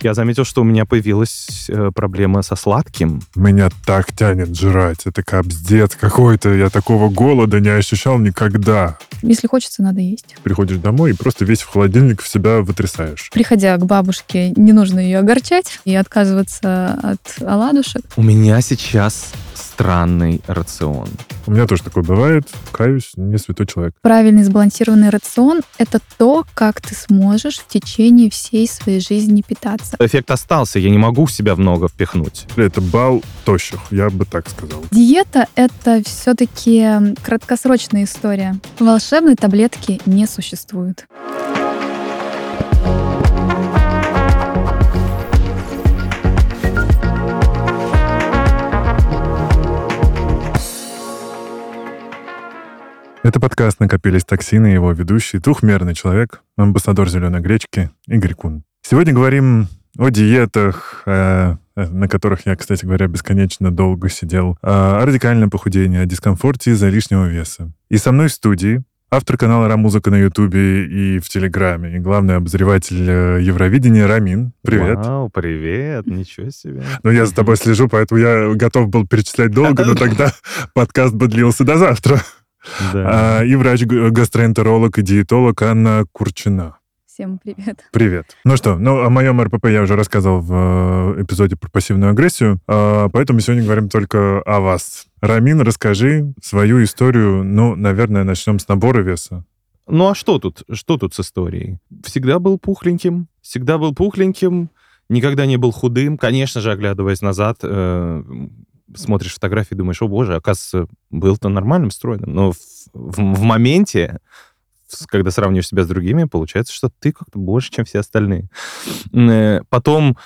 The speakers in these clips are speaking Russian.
Я заметил, что у меня появилась э, проблема со сладким. Меня так тянет жрать. Это капздец какой-то. Я такого голода не ощущал никогда. Если хочется, надо есть. Приходишь домой и просто весь в холодильник в себя вытрясаешь. Приходя к бабушке, не нужно ее огорчать и отказываться от оладушек. У меня сейчас странный рацион. У меня тоже такое бывает. Каюсь, не святой человек. Правильный сбалансированный рацион — это то, как ты сможешь в течение всей своей жизни питаться. Эффект остался, я не могу в себя много впихнуть. Это бал тощих, я бы так сказал. Диета — это все-таки краткосрочная история. Волшебной таблетки не существует. Это подкаст «Накопились токсины» его ведущий, двухмерный человек, амбассадор зеленой гречки Игорь Кун. Сегодня говорим о диетах, э, э, на которых я, кстати говоря, бесконечно долго сидел, о радикальном похудении, о дискомфорте из-за лишнего веса. И со мной в студии автор канала «Рамузыка» на Ютубе и в Телеграме, и главный обозреватель э, Евровидения Рамин. Привет. Вау, привет, ничего себе. Ну, я за тобой слежу, поэтому я готов был перечислять долго, но тогда подкаст бы длился до завтра. Да. А, и врач-гастроэнтеролог и диетолог Анна Курчина. Всем привет. Привет. Ну что, ну о моем РПП я уже рассказывал в э, эпизоде про пассивную агрессию, а, поэтому сегодня говорим только о вас. Рамин, расскажи свою историю. Ну, наверное, начнем с набора веса. Ну а что тут? Что тут с историей? Всегда был пухленьким, всегда был пухленьким, никогда не был худым. Конечно же, оглядываясь назад, э, смотришь фотографии и думаешь, о боже, оказывается, был-то нормальным, стройным. Но в, в, в моменте, когда сравниваешь себя с другими, получается, что ты как-то больше, чем все остальные. Э, потом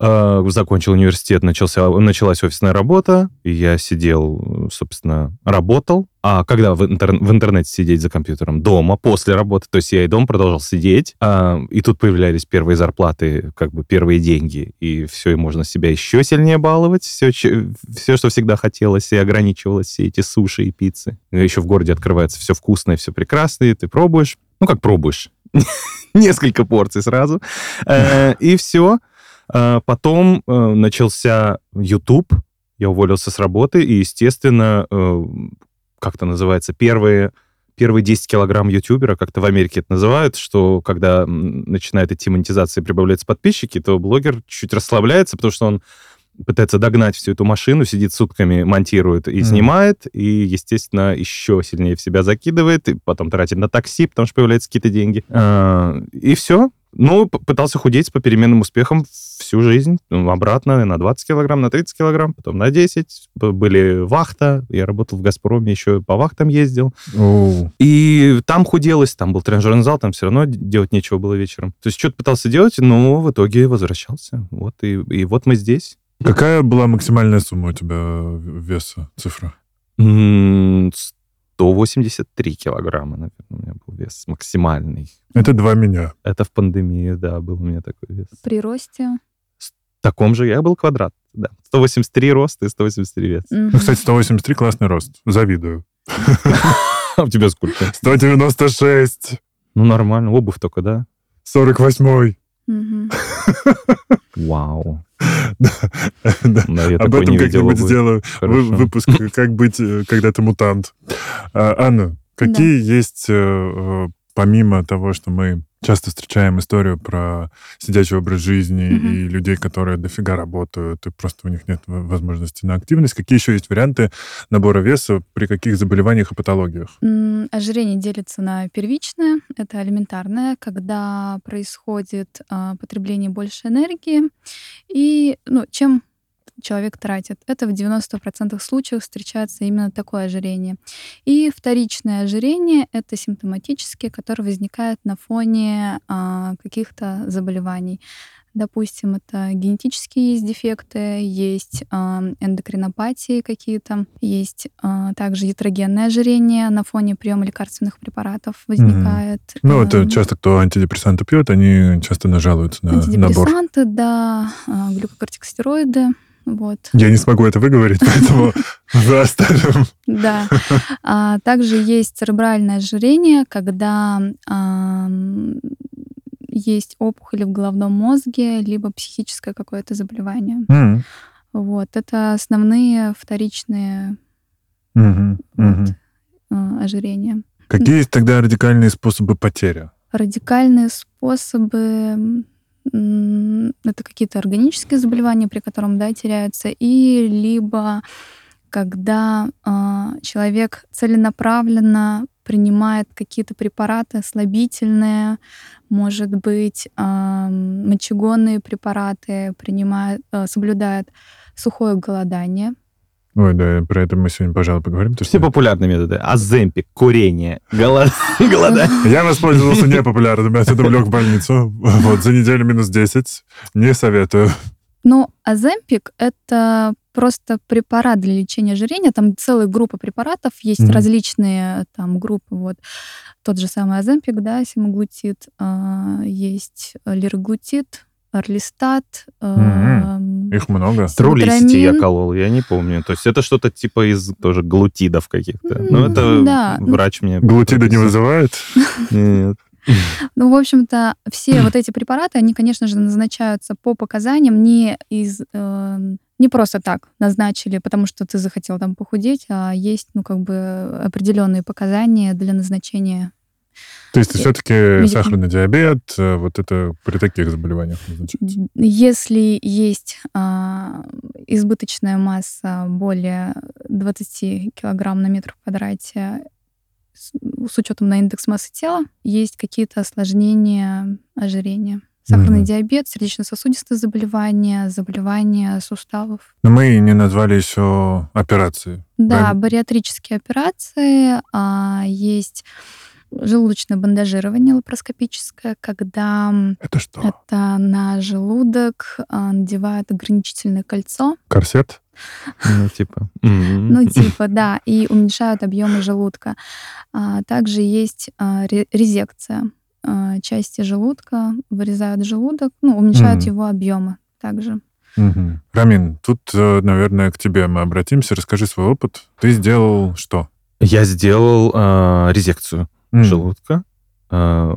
э, закончил университет, начался, началась офисная работа, и я сидел, собственно, работал. А когда в, интер, в интернете сидеть за компьютером? Дома, после работы. То есть я и дома продолжал сидеть, а, и тут появлялись первые зарплаты, как бы первые деньги, и все, и можно себя еще сильнее баловать, все, все, что всегда хотелось, и ограничивалось, все эти суши и пиццы. Еще в городе открывается все вкусное, все прекрасное, и ты пробуешь. Ну, как пробуешь. Несколько порций сразу. Э, и все. А потом э, начался YouTube, я уволился с работы, и, естественно, э, как это называется, первые первые 10 килограмм ютубера, как-то в Америке это называют, что когда начинает идти монетизация и прибавляются подписчики, то блогер чуть расслабляется, потому что он пытается догнать всю эту машину, сидит сутками, монтирует и mm. снимает, и, естественно, еще сильнее в себя закидывает, и потом тратит на такси, потому что появляются какие-то деньги. А, и все. Ну, пытался худеть по переменным успехам всю жизнь. Ну, обратно на 20 килограмм, на 30 килограмм, потом на 10. Были вахта. Я работал в «Газпроме», еще по вахтам ездил. Oh. И там худелось, там был тренажерный зал, там все равно делать нечего было вечером. То есть что-то пытался делать, но в итоге возвращался. Вот и, и вот мы здесь. Какая была максимальная сумма у тебя веса, цифра? 183 килограмма, наверное, у меня был вес максимальный. Это два меня. Это в пандемии, да, был у меня такой вес. При росте? В таком же я был квадрат, да. 183 рост и 183 вес. Ну, кстати, 183 классный рост. Завидую. А у тебя сколько? 196. Ну, нормально. Обувь только, да? 48. Вау. Об этом как-нибудь сделаю выпуск «Как быть, э, когда ты мутант». А, Анна, какие есть, э, э, помимо того, что мы часто встречаем историю про сидячий образ жизни mm-hmm. и людей, которые дофига работают, и просто у них нет возможности на активность. Какие еще есть варианты набора веса при каких заболеваниях и патологиях? Mm, ожирение делится на первичное, это элементарное, когда происходит э, потребление больше энергии. И ну, чем человек тратит. Это в 90% случаев встречается именно такое ожирение. И вторичное ожирение — это симптоматические, которые возникают на фоне а, каких-то заболеваний. Допустим, это генетические есть дефекты, есть э, эндокринопатии какие-то, есть э, также ятрогенное ожирение на фоне приема лекарственных препаратов возникает. Mm-hmm. Ну, это э, часто кто антидепрессанты пьет, они часто нажалуются на антидепрессанты, набор. Антидепрессанты, да, глюкокортикостероиды, вот. Я не смогу это выговорить, поэтому оставим. Да. А, также есть церебральное ожирение, когда есть опухоли в головном мозге, либо психическое какое-то заболевание. Вот. Это основные вторичные вот, э, ожирения. Какие есть тогда радикальные способы потери? Радикальные способы это какие-то органические заболевания, при котором да, теряются, и либо когда а, человек целенаправленно принимает какие-то препараты слабительные, может быть, а, мочегонные препараты, принимает, а, соблюдает сухое голодание. Ой, да, про это мы сегодня, пожалуй, поговорим. Все что популярные методы. Аземпик, курение, голод- голодание. Я воспользовался непопулярным методом, лег в больницу. Вот, за неделю минус 10. Не советую. Но Аземпик — это просто препарат для лечения ожирения. Там целая группа препаратов, есть Мгм. различные там группы. Вот тот же самый Аземпик, да, семаглутид, а, есть лираглутид, орлистат. Мгм. Их много. Трулисити я колол, я не помню. То есть это что-то типа из тоже глутидов каких-то. Ну, М, это да. врач мне... Глутида не вызывает? Нет. Ну, в общем-то, все вот эти препараты, они, конечно же, назначаются по показаниям не из э, не просто так назначили, потому что ты захотел там похудеть, а есть, ну, как бы определенные показания для назначения. То есть Э, все-таки сахарный диабет, э, вот это при таких заболеваниях назначается. Если есть а, избыточная масса более 20 килограмм на метр в квадрате с, с учетом на индекс массы тела, есть какие-то осложнения ожирения. Сахарный Мгм. диабет, сердечно-сосудистые заболевания, заболевания суставов. Но мы не назвали еще операции. Да, Правильно? бариатрические операции, а, есть желудочное бандажирование лапароскопическое, когда Это что? это на желудок а, надевают ограничительное кольцо, Корсет? Ну, типа. ну типа, да, и уменьшают объемы желудка. А, Также есть а, ре- резекция части желудка, вырезают желудок, ну, уменьшают его объемы также. Рамин, тут, э, наверное, к тебе мы обратимся. Расскажи свой опыт. Ты сделал что? Я сделал а, резекцию М. желудка. А,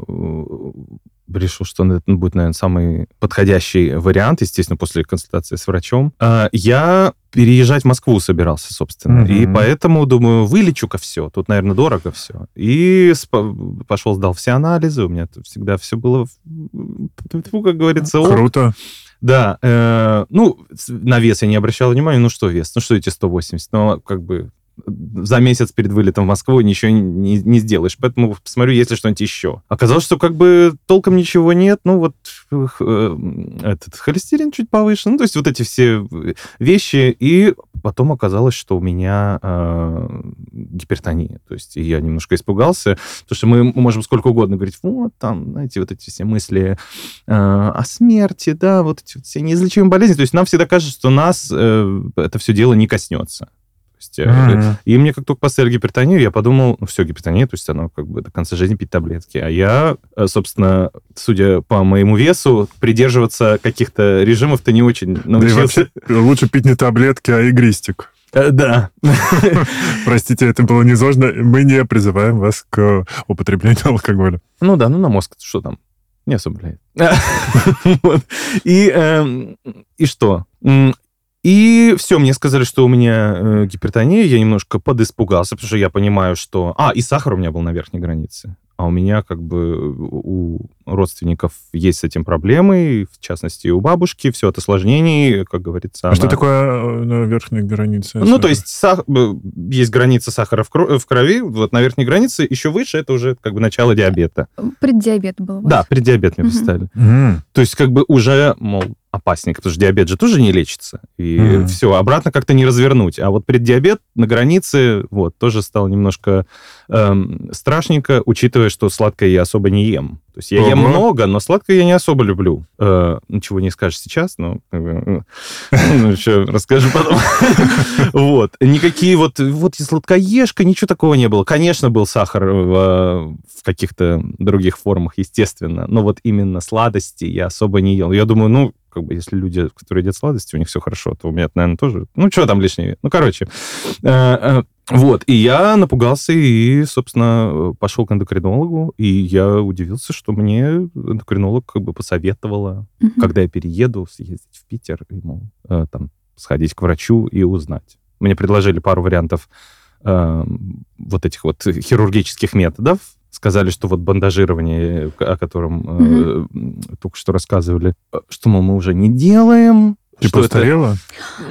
решил, что это будет, наверное, самый подходящий вариант, естественно, после консультации с врачом. А, Я переезжать в Москву собирался, собственно. И Мгм. поэтому, думаю, вылечу-ка все. Тут, наверное, дорого все. И спо- пошел, сдал все анализы. У меня всегда все было, как говорится, ок. Круто. Да, э, ну, на вес я не обращал внимания, ну что вес, ну что эти 180, ну, как бы за месяц перед вылетом в Москву ничего не, не сделаешь, поэтому посмотрю, есть ли что-нибудь еще. Оказалось, что как бы толком ничего нет, ну вот э, этот холестерин чуть повыше, ну то есть вот эти все вещи, и потом оказалось, что у меня э, гипертония, то есть я немножко испугался, потому что мы можем сколько угодно говорить, вот там, знаете, вот эти все мысли э, о смерти, да, вот эти вот все неизлечимые болезни. То есть нам всегда кажется, что нас э, это все дело не коснется. Есть, Мгм. и мне как только поставили гипертонию, я подумал, ну все, гипертония, то есть оно как бы до конца жизни пить таблетки. А я, э, собственно, судя по моему весу, придерживаться каких-то режимов-то не очень Да научился. вообще лучше пить не таблетки, а игристик. Э, Да. Простите, это было несложно. Мы не призываем вас к употреблению алкоголя. Ну да, ну на мозг что там? Не особо влияет. Эм, и что? И все, мне сказали, что у меня э, гипертония, я немножко подиспугался, потому что я понимаю, что... А, и сахар у меня был на верхней границе. А у меня как бы у родственников есть с этим проблемы, в частности, у бабушки, все от осложнений, как говорится. А что она- такое э, на верхней границе? ну, то есть сах- э, есть граница сахара в, кро- в крови, вот на верхней границе, еще выше это уже как бы начало диабета. Преддиабет был. у вас. Да, преддиабет мне поставили. М, То есть как бы уже, мол, опасненько, потому что диабет же тоже не лечится. И Мгм. все, обратно как-то не развернуть. А вот преддиабет на границе, вот, тоже стало немножко эм, страшненько, учитывая, что сладкое я особо не ем. То есть я ем Ого. много, но сладкое я не особо люблю. Э, ничего не скажешь сейчас, но э, ну, еще расскажу потом. Вот. Никакие вот, вот и сладкоежка, ничего такого не было. Конечно, был сахар в, в каких-то других формах, естественно, но вот именно сладости я особо не ел. Я думаю, ну, как бы, если люди, которые едят сладости, у них все хорошо, то у меня, наверное, тоже... Ну, что там лишнее? Ну, короче, э, э, Вот, и я напугался и, собственно, пошел к эндокринологу, и я удивился, что мне эндокринолог как бы посоветовала, Мгм. когда я перееду, съездить в Питер, и, мол, э, там, сходить к врачу и узнать. Мне предложили пару вариантов э, вот этих вот хирургических методов. Сказали, что вот бандажирование, о котором э, м, только что рассказывали, э, что, мол, мы уже не делаем. Типа что это- устарело?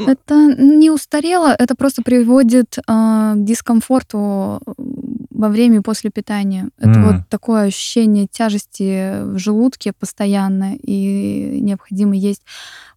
Это не устарело, это просто приводит а, к дискомфорту во время и после питания. Это М. вот такое ощущение тяжести в желудке постоянно, и необходимо есть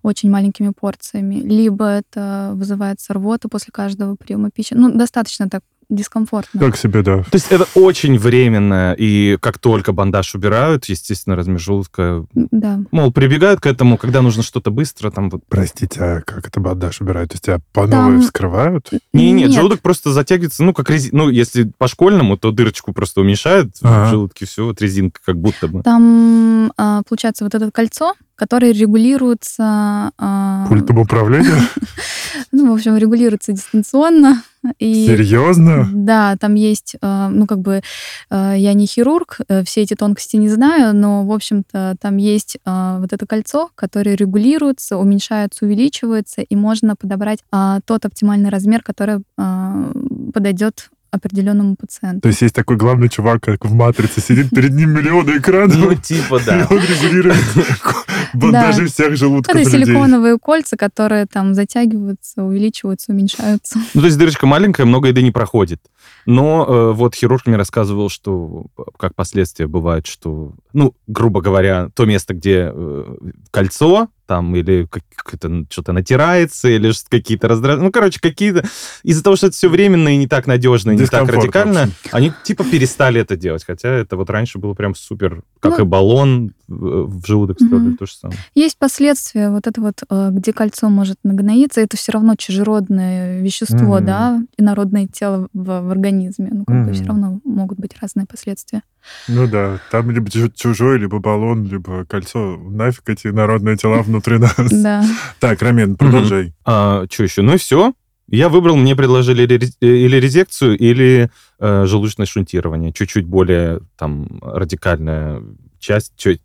очень маленькими порциями. Либо это вызывает рвоту после каждого приема пищи. Ну, достаточно так дискомфортно. Так себе, да. То есть это очень временно, и как только бандаж убирают, естественно, размер желудка... Да. Мол, прибегают к этому, когда нужно что-то быстро, там вот... Простите, а как это бандаж убирают? То есть тебя по Там- новой вскрывают? Не, нет, желудок просто затягивается, ну, как резин... Ну, если по-школьному, то дырочку просто уменьшают Ага. в желудке, все, вот резинка как будто бы. Там, а, получается, вот это кольцо, которое регулируется... а, Пультом управления? Ну, в общем, регулируется дистанционно. И Серьезно? Да, там есть, э, ну, как бы, э, я не хирург, э, все эти тонкости не знаю, но, в общем-то, там есть э, вот это кольцо, которое регулируется, уменьшается, увеличивается, и можно подобрать а, тот оптимальный размер, который а, подойдет определенному пациенту. То есть есть такой главный чувак, как в «Матрице», сидит перед ним миллионы Ну, экранов, типа, и да. он регулирует бандажи всех желудков Это людей. силиконовые кольца, которые там затягиваются, увеличиваются, уменьшаются. Ну, то есть дырочка маленькая, много еды не проходит. Но э, вот хирург мне рассказывал, что п- как последствия бывает, что, ну, грубо говоря, то место, где э, кольцо, там, или как, это что-то натирается, или какие-то раздражения. Ну, короче, какие-то... Из-за того, что это все временно и не так надежно, и не так радикально, они типа перестали это делать. Хотя это вот раньше было прям супер, как Ну, и баллон в желудок вставляли, Мгм. то же самое. Есть последствия, вот это вот, э, где кольцо может нагноиться, это все равно чужеродное вещество, Мгм. да, инородное тело в, в организме. Ну, как бы Мгм. все равно могут быть разные последствия. Ну да, там либо чу- чужой, либо баллон, либо кольцо. Нафиг эти народные тела внутри нас. Да. Так, Рамен, продолжай. А, что еще? Ну и все. Я выбрал, мне предложили или рез- или резекцию, или э, желудочное шунтирование. Чуть-чуть более там радикальная часть, чё-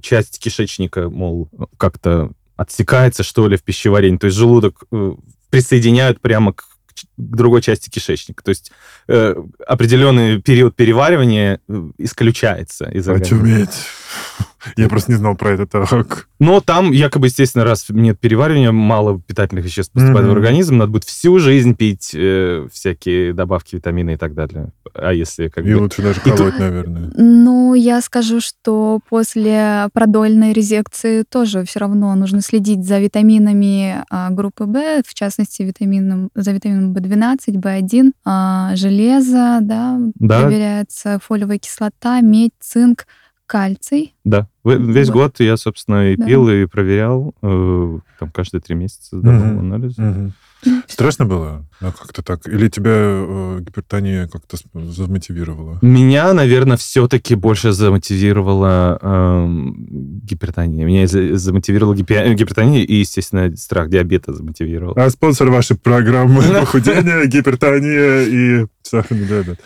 часть кишечника, мол, как-то отсекается, что ли, в пищеварении. То есть желудок э, присоединяют прямо к, к другой части кишечника. То есть э, определенный период переваривания э, исключается из организма. Очуметь. Я просто не знал про это так. Но там якобы, естественно, раз нет переваривания, мало питательных веществ поступает в Мгм. организм, надо будет всю жизнь пить э, всякие добавки, витамины и так далее. А если как И бы... лучше даже тут- колоть, наверное. Ну, я скажу, что после продольной резекции тоже все равно нужно следить за витаминами а, группы В, в частности, витамином, за витамином В12, В1, а, железо, да, Да. проверяется фолиевая кислота, медь, цинк, кальций. Да, В- весь Вот. год я, собственно, и Да. пил, и проверял, э, там каждые три месяца сдавал Мгм. анализы. Мгм. Страшно было? Ну, как-то так. Или тебя э, гипертония как-то замотивировала? Меня, наверное, все-таки больше замотивировала эм, гипертония. Меня за- замотивировала гипе- гипертония и, естественно, страх диабета замотивировал. А спонсор вашей программы похудения, гипертония и сахарный диабет.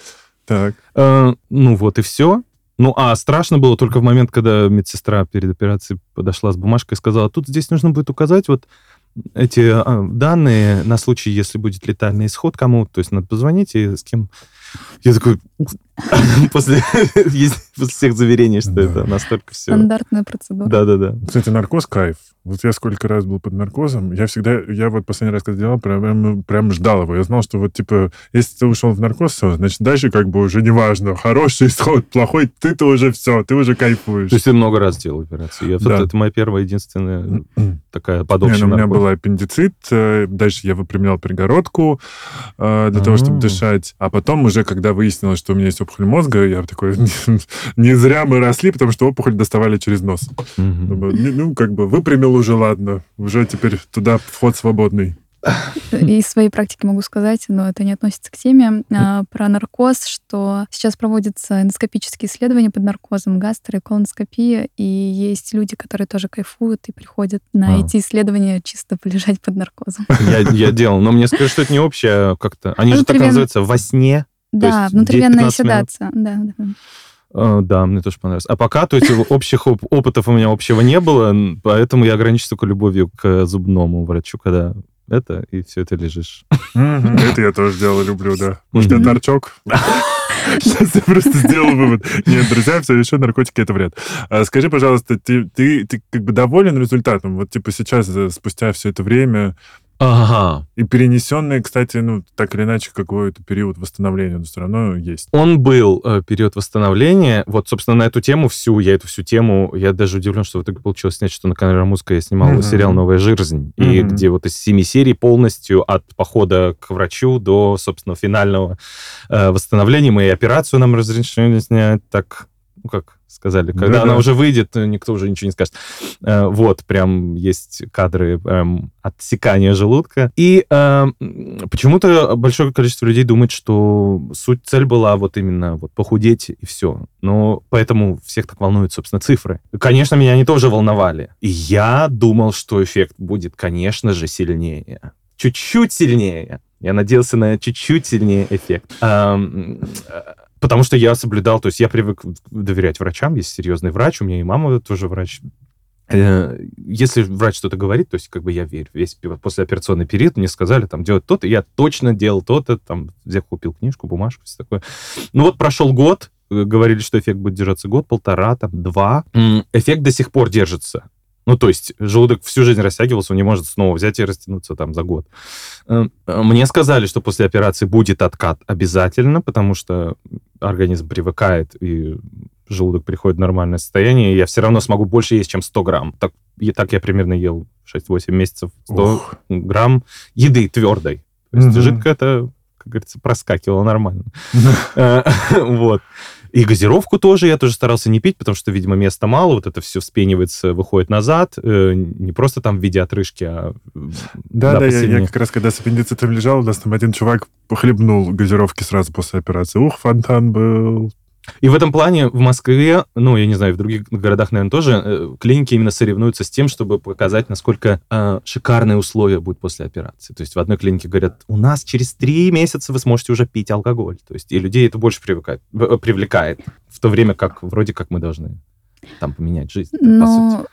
Так. Э, ну вот и все. Ну, а страшно было только в момент, когда медсестра перед операцией подошла с бумажкой и сказала, тут здесь нужно будет указать вот эти а, данные на случай, если будет летальный исход кому-то, то есть надо позвонить и с кем... Я такой... После после всех заверений, что Да. это настолько все... Стандартная процедура. Да-да-да. Кстати, наркоз кайф. Вот я сколько раз был под наркозом, я всегда, я вот последний раз, когда делал, прям, прям ждал его. Я знал, что вот, типа, если ты ушел в наркоз, все, значит, дальше как бы уже не важно, хороший исход, плохой, ты-то уже все, ты уже кайфуешь. То есть ты много раз делал операцию. Я, Да. Это моя первая, единственная такая под Не, общим ну, у меня был аппендицит, э, дальше я выпрямлял перегородку э, для того, чтобы А. дышать. А потом уже, когда выяснилось, что у меня есть опухоль мозга, я такой, не зря мы росли, потому что опухоль доставали через нос. Думаю, Ну, как бы выпрямил уже, ладно. Уже теперь туда вход свободный. из своей практики могу сказать, но это не относится к теме, а, про наркоз, что сейчас проводятся эндоскопические исследования под наркозом, гастро и колоноскопия, и есть люди, которые тоже кайфуют и приходят на А. эти исследования чисто полежать под наркозом. Я, я делал, но мне скажут, что это не общее а как-то. Они же так называются во сне. Да, есть внутривенная 10-15 минут. седация. Да, да. Э, Да, мне тоже понравилось. А пока, то есть общих оп- опытов у меня общего не было, поэтому я ограничусь только любовью к зубному врачу, когда это, и все это лежишь. Это я тоже дело люблю, да. Может, я торчок? Сейчас я просто сделал вывод. Нет, друзья, все еще наркотики это вред. А Скажи, пожалуйста, ты, ты, ты как бы доволен результатом? Вот типа сейчас, э, спустя все это время, Ага. и перенесенный, кстати, ну, так или иначе, какой-то период восстановления, но все равно есть. Он был э, период восстановления. Вот, собственно, на эту тему всю, я эту всю тему, я даже удивлен, что в итоге получилось снять, что на канале Рамуска я снимал Мгм. сериал «Новая жизнь», и Мгм. где вот из семи серий полностью от похода к врачу до, собственно, финального э, восстановления мы и операцию нам разрешили снять, так, ну, как сказали, когда Да-да. она уже выйдет, э, никто уже ничего не скажет. Э, Вот, прям есть кадры эм, отсекания желудка. И эм, почему-то большое количество людей думает, что суть, цель была вот именно вот похудеть и все. Но поэтому всех так волнуют, собственно, цифры. Конечно, меня они тоже волновали. И я думал, что эффект будет, конечно же, сильнее. Чуть-чуть сильнее. Я надеялся на чуть-чуть сильнее эффект. Потому что я соблюдал, то есть я привык доверять врачам, есть серьезный врач, у меня и мама тоже врач. Э, Если врач что-то говорит, то есть как бы я верю. Весь послеоперационный период мне сказали там делать то-то, я точно делал то-то, там, взял, купил книжку, бумажку, все такое. Ну вот прошел год, э, говорили, что эффект будет держаться год, полтора, там, два. Эффект до сих пор держится. Ну, то есть желудок всю жизнь растягивался, он не может снова взять и растянуться там за год. Э, э, Мне сказали, что после операции будет откат обязательно, потому что организм привыкает, и желудок приходит в нормальное состояние, и я все равно смогу больше есть, чем 100 грамм. Так, и так я примерно ел 6-8 месяцев 100 Ух. грамм еды твердой. То есть Мгм. жидкое это, как говорится, проскакивало нормально. Э, Вот. И газировку тоже я тоже старался не пить, потому что, видимо, места мало, вот это все вспенивается, выходит назад, э, не просто там в виде отрыжки, а м, Да, да, я, я как раз, когда с аппендицитом лежал, у нас там один чувак похлебнул газировки сразу после операции. Ух, фонтан был. И в этом плане в Москве, ну, я не знаю, в других городах, наверное, тоже, э, клиники именно соревнуются с тем, чтобы показать, насколько э, шикарные условия будут после операции. То есть в одной клинике говорят, у нас через три месяца вы сможете уже пить алкоголь. То есть и людей это больше привлекает, э, привлекает в то время как вроде как мы должны там поменять жизнь, по сути. Но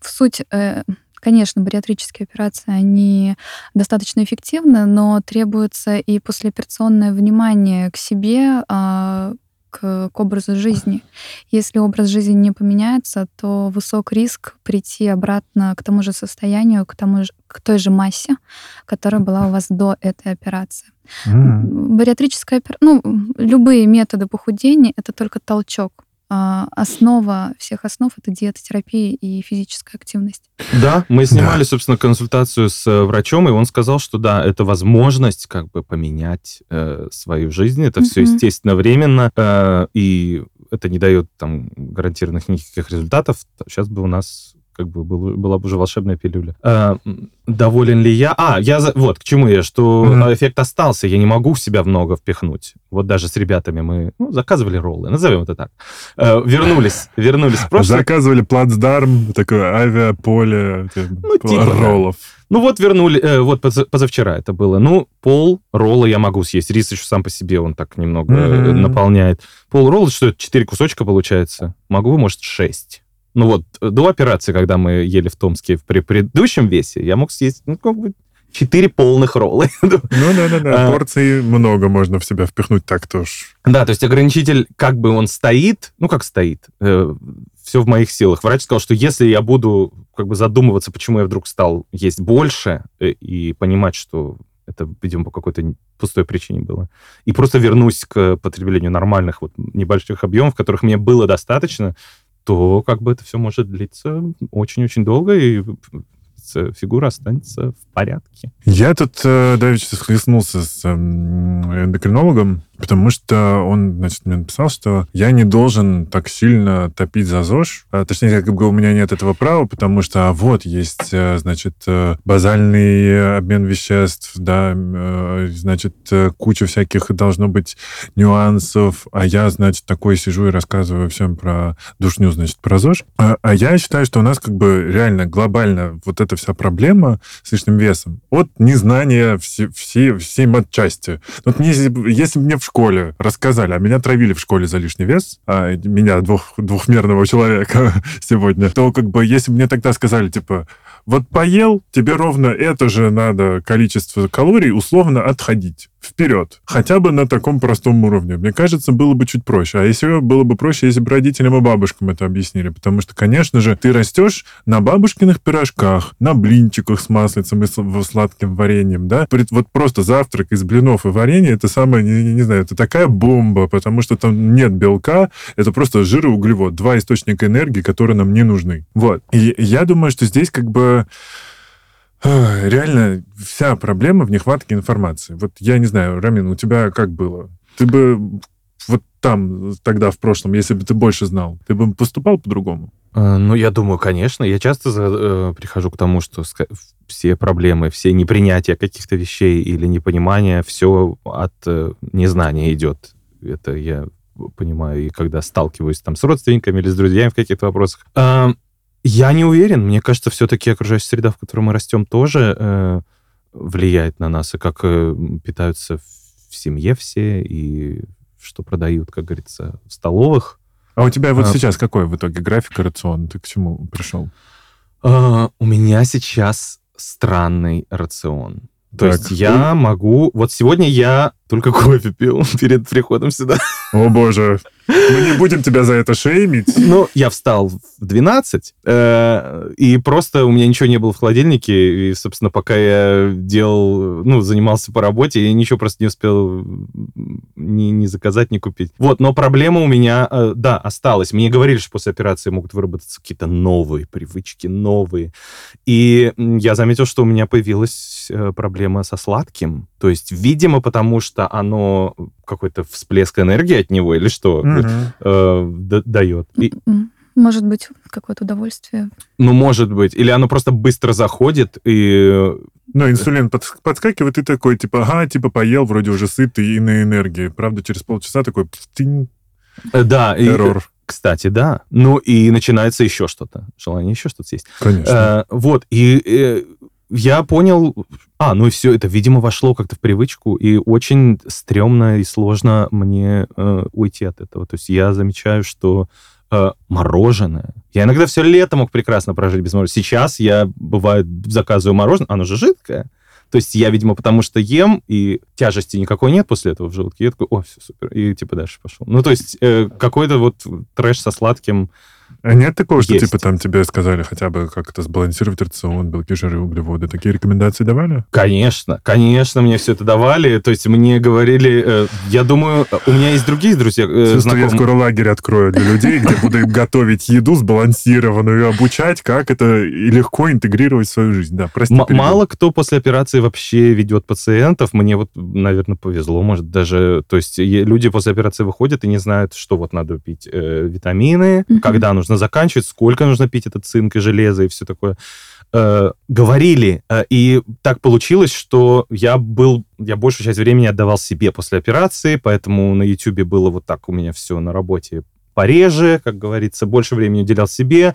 в суть, э, конечно, бариатрические операции, они достаточно эффективны, но требуется и послеоперационное внимание к себе, а, к, к образу жизни. Если образ жизни не поменяется, то высок риск прийти обратно к тому же состоянию, к, тому же, к той же массе, которая была у вас до этой операции. М. Бариатрическая опера- ну, любые методы похудения — это только толчок. А, Основа всех основ — это диетотерапия и физическая активность. Да, мы снимали, собственно, консультацию с э, врачом, и он сказал, что да, это возможность как бы поменять э, свою жизнь. Это все, естественно, временно, э, и это не дает там гарантированных никаких результатов. Сейчас бы у нас как бы был- была бы уже волшебная пилюля. Э, доволен ли я? А, я за- вот к чему я, что Мгм. эффект остался, я не могу в себя много впихнуть. Вот даже с ребятами мы ну, заказывали роллы, назовем это так. Э, вернулись, вернулись в прошлое. Заказывали плацдарм, такое авиаполе э, Ну, типа, да. роллов. Ну вот вернули, э, вот поза- позавчера это было. Ну, пол ролла я могу съесть. Рис еще сам по себе, он так немного Мгм. наполняет. Пол ролла, что это, четыре кусочка получается? Могу, может, шесть. Ну вот, э, до операции, когда мы ели в Томске при предыдущем весе, я мог съесть, ну, как бы, четыре полных ролла. Ну да-да-да, А. порций много можно в себя впихнуть так тоже. Да, то есть ограничитель, как бы он стоит, ну как стоит, все в моих силах. Врач сказал, что если я буду как бы задумываться, почему я вдруг стал есть больше, э, и понимать, что это, видимо, по какой-то пустой причине было, и просто вернусь к потреблению нормальных вот небольших объемов, которых мне было достаточно, то как бы это все может длиться очень-очень долго, и фигура останется в порядке. Я тут э, давеча схлестнулся с эм, эндокринологом, Потому что он, значит, мне написал, что я не должен так сильно топить за ЗОЖ. А, точнее, как бы у меня нет этого права, потому что а вот есть, э, значит, э, базальный обмен веществ, да, э, значит, куча всяких должно быть нюансов, а я, значит, такой сижу и рассказываю всем про душню, значит, про ЗОЖ. А, а я считаю, что у нас как бы реально глобально вот эта вся проблема с лишним весом от незнания все, все, всей матчасти. Вот если, если бы мне в школе рассказали, а меня травили в школе за лишний вес, а меня, двух, двухмерного человека сегодня, то как бы если мне тогда сказали, типа, вот поел, тебе ровно это же надо количество калорий условно отходить вперед. Хотя бы на таком простом уровне. Мне кажется, было бы чуть проще. А если было бы проще, если бы родителям и бабушкам это объяснили. Потому что, конечно же, ты растешь на бабушкиных пирожках, на блинчиках с маслицем и сладким вареньем, да? Вот просто завтрак из блинов и варенья, это самое, не, не знаю, это такая бомба, потому что там нет белка, это просто жир и углевод. Два источника энергии, которые нам не нужны. Вот. И я думаю, что здесь как бы Реально вся проблема в нехватке информации. Вот я не знаю, Рамин, у тебя как было? Ты бы вот там, тогда, в прошлом, если бы ты больше знал, ты бы поступал по-другому? А, ну, я думаю, конечно. Я часто э, прихожу к тому, что все проблемы, все непринятия каких-то вещей или непонимание, все от э, незнания идет. Это я понимаю, и когда сталкиваюсь там с родственниками или с друзьями в каких-то вопросах. А, я не уверен. Мне кажется, все-таки окружающая среда, в которой мы растем, тоже э, влияет на нас, и как э, питаются в семье все, и что продают, как говорится, в столовых. А у тебя вот а, сейчас какой в итоге график рацион? Ты к чему пришел? А, у меня сейчас странный рацион. То так. есть я могу... Вот сегодня я только кофе пил перед приходом сюда. О, боже. Мы не будем тебя за это шеймить. Ну, я встал в 12, э, и просто у меня ничего не было в холодильнике, и, собственно, пока я делал, ну, занимался по работе, я ничего просто не успел ни, ни заказать, ни купить. Вот, но проблема у меня, э, да, осталась. Мне говорили, что после операции могут выработаться какие-то новые привычки, новые. И я заметил, что у меня появилась э, проблема со сладким. То есть, видимо, потому что оно какой-то всплеск энергии от него или что э, дает. И... Может быть, какое-то удовольствие. Ну, может быть. Или оно просто быстро заходит и... Ну, инсулин под, подскакивает, и такой, типа, ага, типа, поел, вроде уже сытый и на энергии. Правда, через полчаса такой... Тинь, э, да. Эррор. И, кстати, да. Ну, и начинается еще что-то. Желание еще что-то съесть. Конечно. Э, вот. И э, я понял, а, ну и все, это, видимо, вошло как-то в привычку, и очень стрёмно и сложно мне э, уйти от этого. То есть я замечаю, что э, мороженое. Я иногда все лето мог прекрасно прожить без мороженого. Сейчас я, бывает, заказываю мороженое, оно же жидкое. То есть я, видимо, потому что ем, и тяжести никакой нет после этого в желудке. Я такой, о, все супер. И типа дальше пошел. Ну, то есть э, какой-то вот трэш со сладким а нет такого, что типа там тебе сказали хотя бы как то сбалансировать рацион, белки, жиры, углеводы? Такие рекомендации давали? Конечно, конечно, мне все это давали. То есть мне говорили, э, я думаю, у меня есть другие друзья. Э, знаком... Я скоро лагерь открою для людей, где буду им готовить еду сбалансированную обучать, как это легко интегрировать в свою жизнь. Да, прости, Мало кто после операции вообще ведет пациентов. Мне вот, наверное, повезло, может, даже... То есть люди после операции выходят и не знают, что вот надо пить э, витамины, когда нужно заканчивать, сколько нужно пить этот цинк и железо и все такое. Э, говорили, э, и так получилось, что я был, я большую часть времени отдавал себе после операции, поэтому на YouTube было вот так у меня все на работе пореже, как говорится, больше времени уделял себе,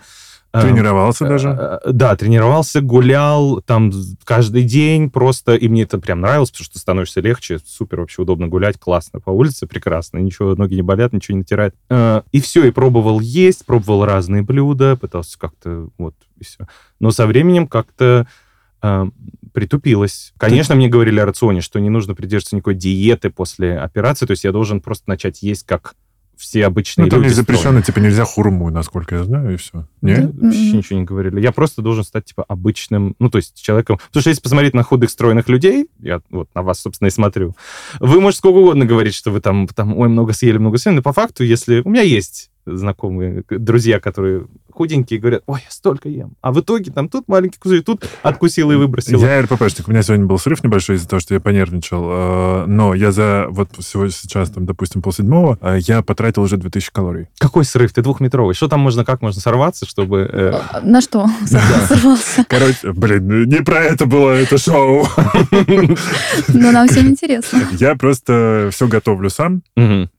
тренировался э, даже? Э, да, тренировался, гулял там каждый день просто, и мне это прям нравилось, потому что становишься легче, супер вообще удобно гулять, классно по улице, прекрасно, ничего, ноги не болят, ничего не натирает. И все, и пробовал есть, пробовал разные блюда, пытался как-то вот, и все. Но со временем как-то притупилось. Конечно, Ты... мне говорили о рационе, что не нужно придерживаться никакой диеты после операции, то есть я должен просто начать есть как все обычные ну, там люди. там запрещено, типа, нельзя хурму, насколько я знаю, и все. Нет? Вообще ничего не говорили. Я просто должен стать, типа, обычным, ну, то есть человеком... Потому что если посмотреть на худых, стройных людей, я вот на вас, собственно, и смотрю, вы можете сколько угодно говорить, что вы там, там ой, много съели, много съели, но по факту, если... У меня есть знакомые, друзья, которые худенькие, говорят, ой, я столько ем. А в итоге там тут маленький кусочек, тут откусил и выбросил. Я РППшник. У меня сегодня был срыв небольшой из-за того, что я понервничал. э, Но я за вот всего сейчас, там, допустим, полседьмого, э, я потратил уже 2000 калорий. Какой срыв? Ты двухметровый. Что там можно, как можно сорваться, чтобы... э, А, На что сорвался? Короче, блин, не про это было это шоу. Но нам всем интересно. Я просто все готовлю сам.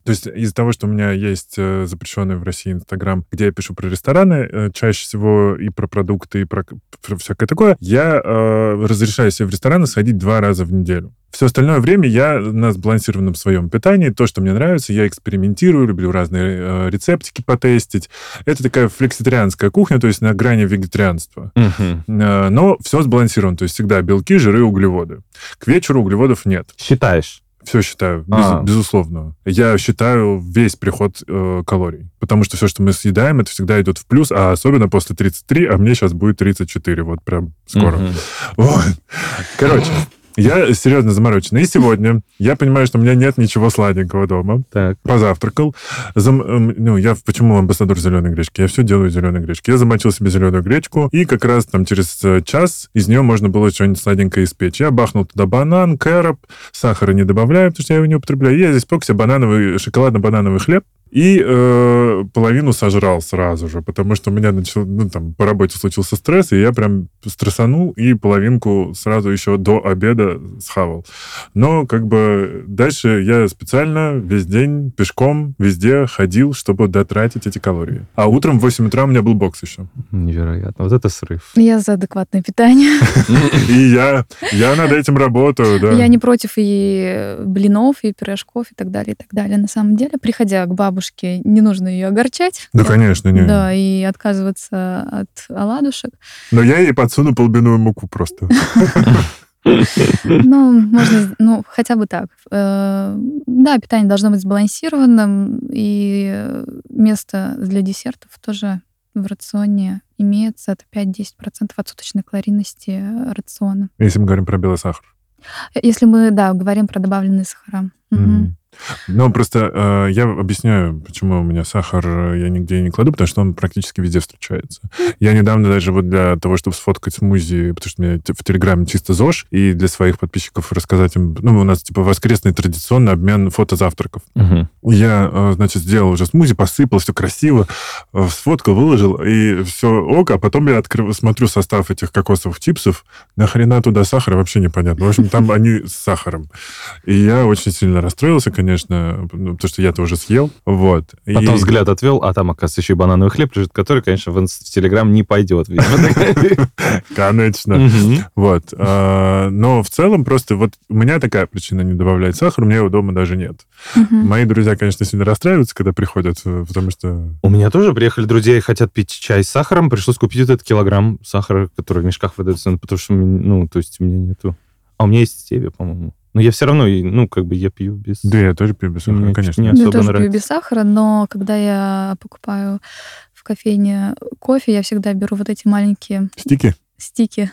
То есть из-за того, что у меня есть э, запрещенный в России Инстаграм, где я пишу про рестораны, э, чаще всего и про продукты, и про, про всякое такое, я э, разрешаю себе в рестораны сходить два раза в неделю. Все остальное время я на сбалансированном своем питании. То, что мне нравится, я экспериментирую, люблю разные э, рецептики потестить. Это такая флекситарианская кухня, то есть на грани вегетарианства. Мгм. Э, Но все сбалансировано, то есть всегда белки, жиры, углеводы. К вечеру углеводов нет. Считаешь? Все считаю, без- А. безусловно. Я считаю весь приход э, калорий. Потому что все, что мы съедаем, это всегда идет в плюс, а особенно после 33, а мне сейчас будет 34, вот прям скоро. Мгм. Вот. Короче, я серьезно заморочен. И сегодня я понимаю, что у меня нет ничего сладенького дома. Так. Позавтракал. Зам- эм, ну, я почему амбассадор зеленой гречки? Я все делаю зеленой гречки. Я замочил себе зеленую гречку, и как раз там через э, час из нее можно было что-нибудь сладенькое испечь. Я бахнул туда банан, кэроп, сахара не добавляю, потому что я его не употребляю. Я здесь пек себе банановый, шоколадно-банановый хлеб, и э, половину сожрал сразу же, потому что у меня начал, ну, там, по работе случился стресс, и я прям стрессанул, и половинку сразу еще до обеда схавал. Но, как бы, дальше я специально весь день пешком везде ходил, чтобы дотратить эти калории. А утром в 8 утра у меня был бокс еще. Невероятно. Вот это срыв. Я за адекватное питание. И я, я над этим работаю, да. Я не против и блинов, и пирожков, и так далее, и так далее. На самом деле, приходя к бабушке, не нужно ее огорчать. Да, конечно, не. Да, и отказываться от оладушек. Но я ей подсуну полбиную муку просто. Ну, можно, ну, хотя бы так. Э, Да, питание должно быть сбалансированным, и место для десертов тоже в рационе имеется. Это 5-10% от суточной калорийности рациона. Если мы говорим про белый сахар. Если мы, да, говорим про добавленные сахара. Мгм. Мгм. Ну, просто э, я объясняю, почему у меня сахар э, я нигде не кладу, потому что он практически везде встречается. Я недавно даже вот для того, чтобы сфоткать смузи, потому что у меня в Телеграме чисто ЗОЖ, и для своих подписчиков рассказать им, ну, у нас типа воскресный традиционный обмен фотозавтраков. Мгм. Я, э, значит, сделал уже смузи, посыпал, все красиво, э, сфоткал, выложил, и все ок, а потом я открыв, смотрю состав этих кокосовых чипсов, нахрена туда сахара, вообще непонятно. В общем, там они с сахаром. И я очень сильно расстроился, конечно, ну, потому что я-то уже съел. Вот. Потом И- взгляд отвел, а там, оказывается, еще и банановый хлеб лежит, который, конечно, в, Телеграм не пойдет. видимо. Конечно. Вот. А, Но в целом просто вот у меня такая причина не добавлять сахар, у меня его дома даже нет. Мои друзья, конечно, сильно расстраиваются, когда приходят, э, потому что... У меня тоже приехали друзья и хотят пить чай с сахаром. Пришлось купить этот килограмм сахара, который в мешках выдается, ну, потому что, ну, то есть у меня нету. А у меня есть стевия, по-моему. Но я все равно, ну, как бы я пью без... Да, я тоже пью без сахара, Мне конечно. не Ну, я особо тоже пью нравится. без сахара, но когда я покупаю в кофейне кофе, я всегда беру вот эти маленькие Стики? стики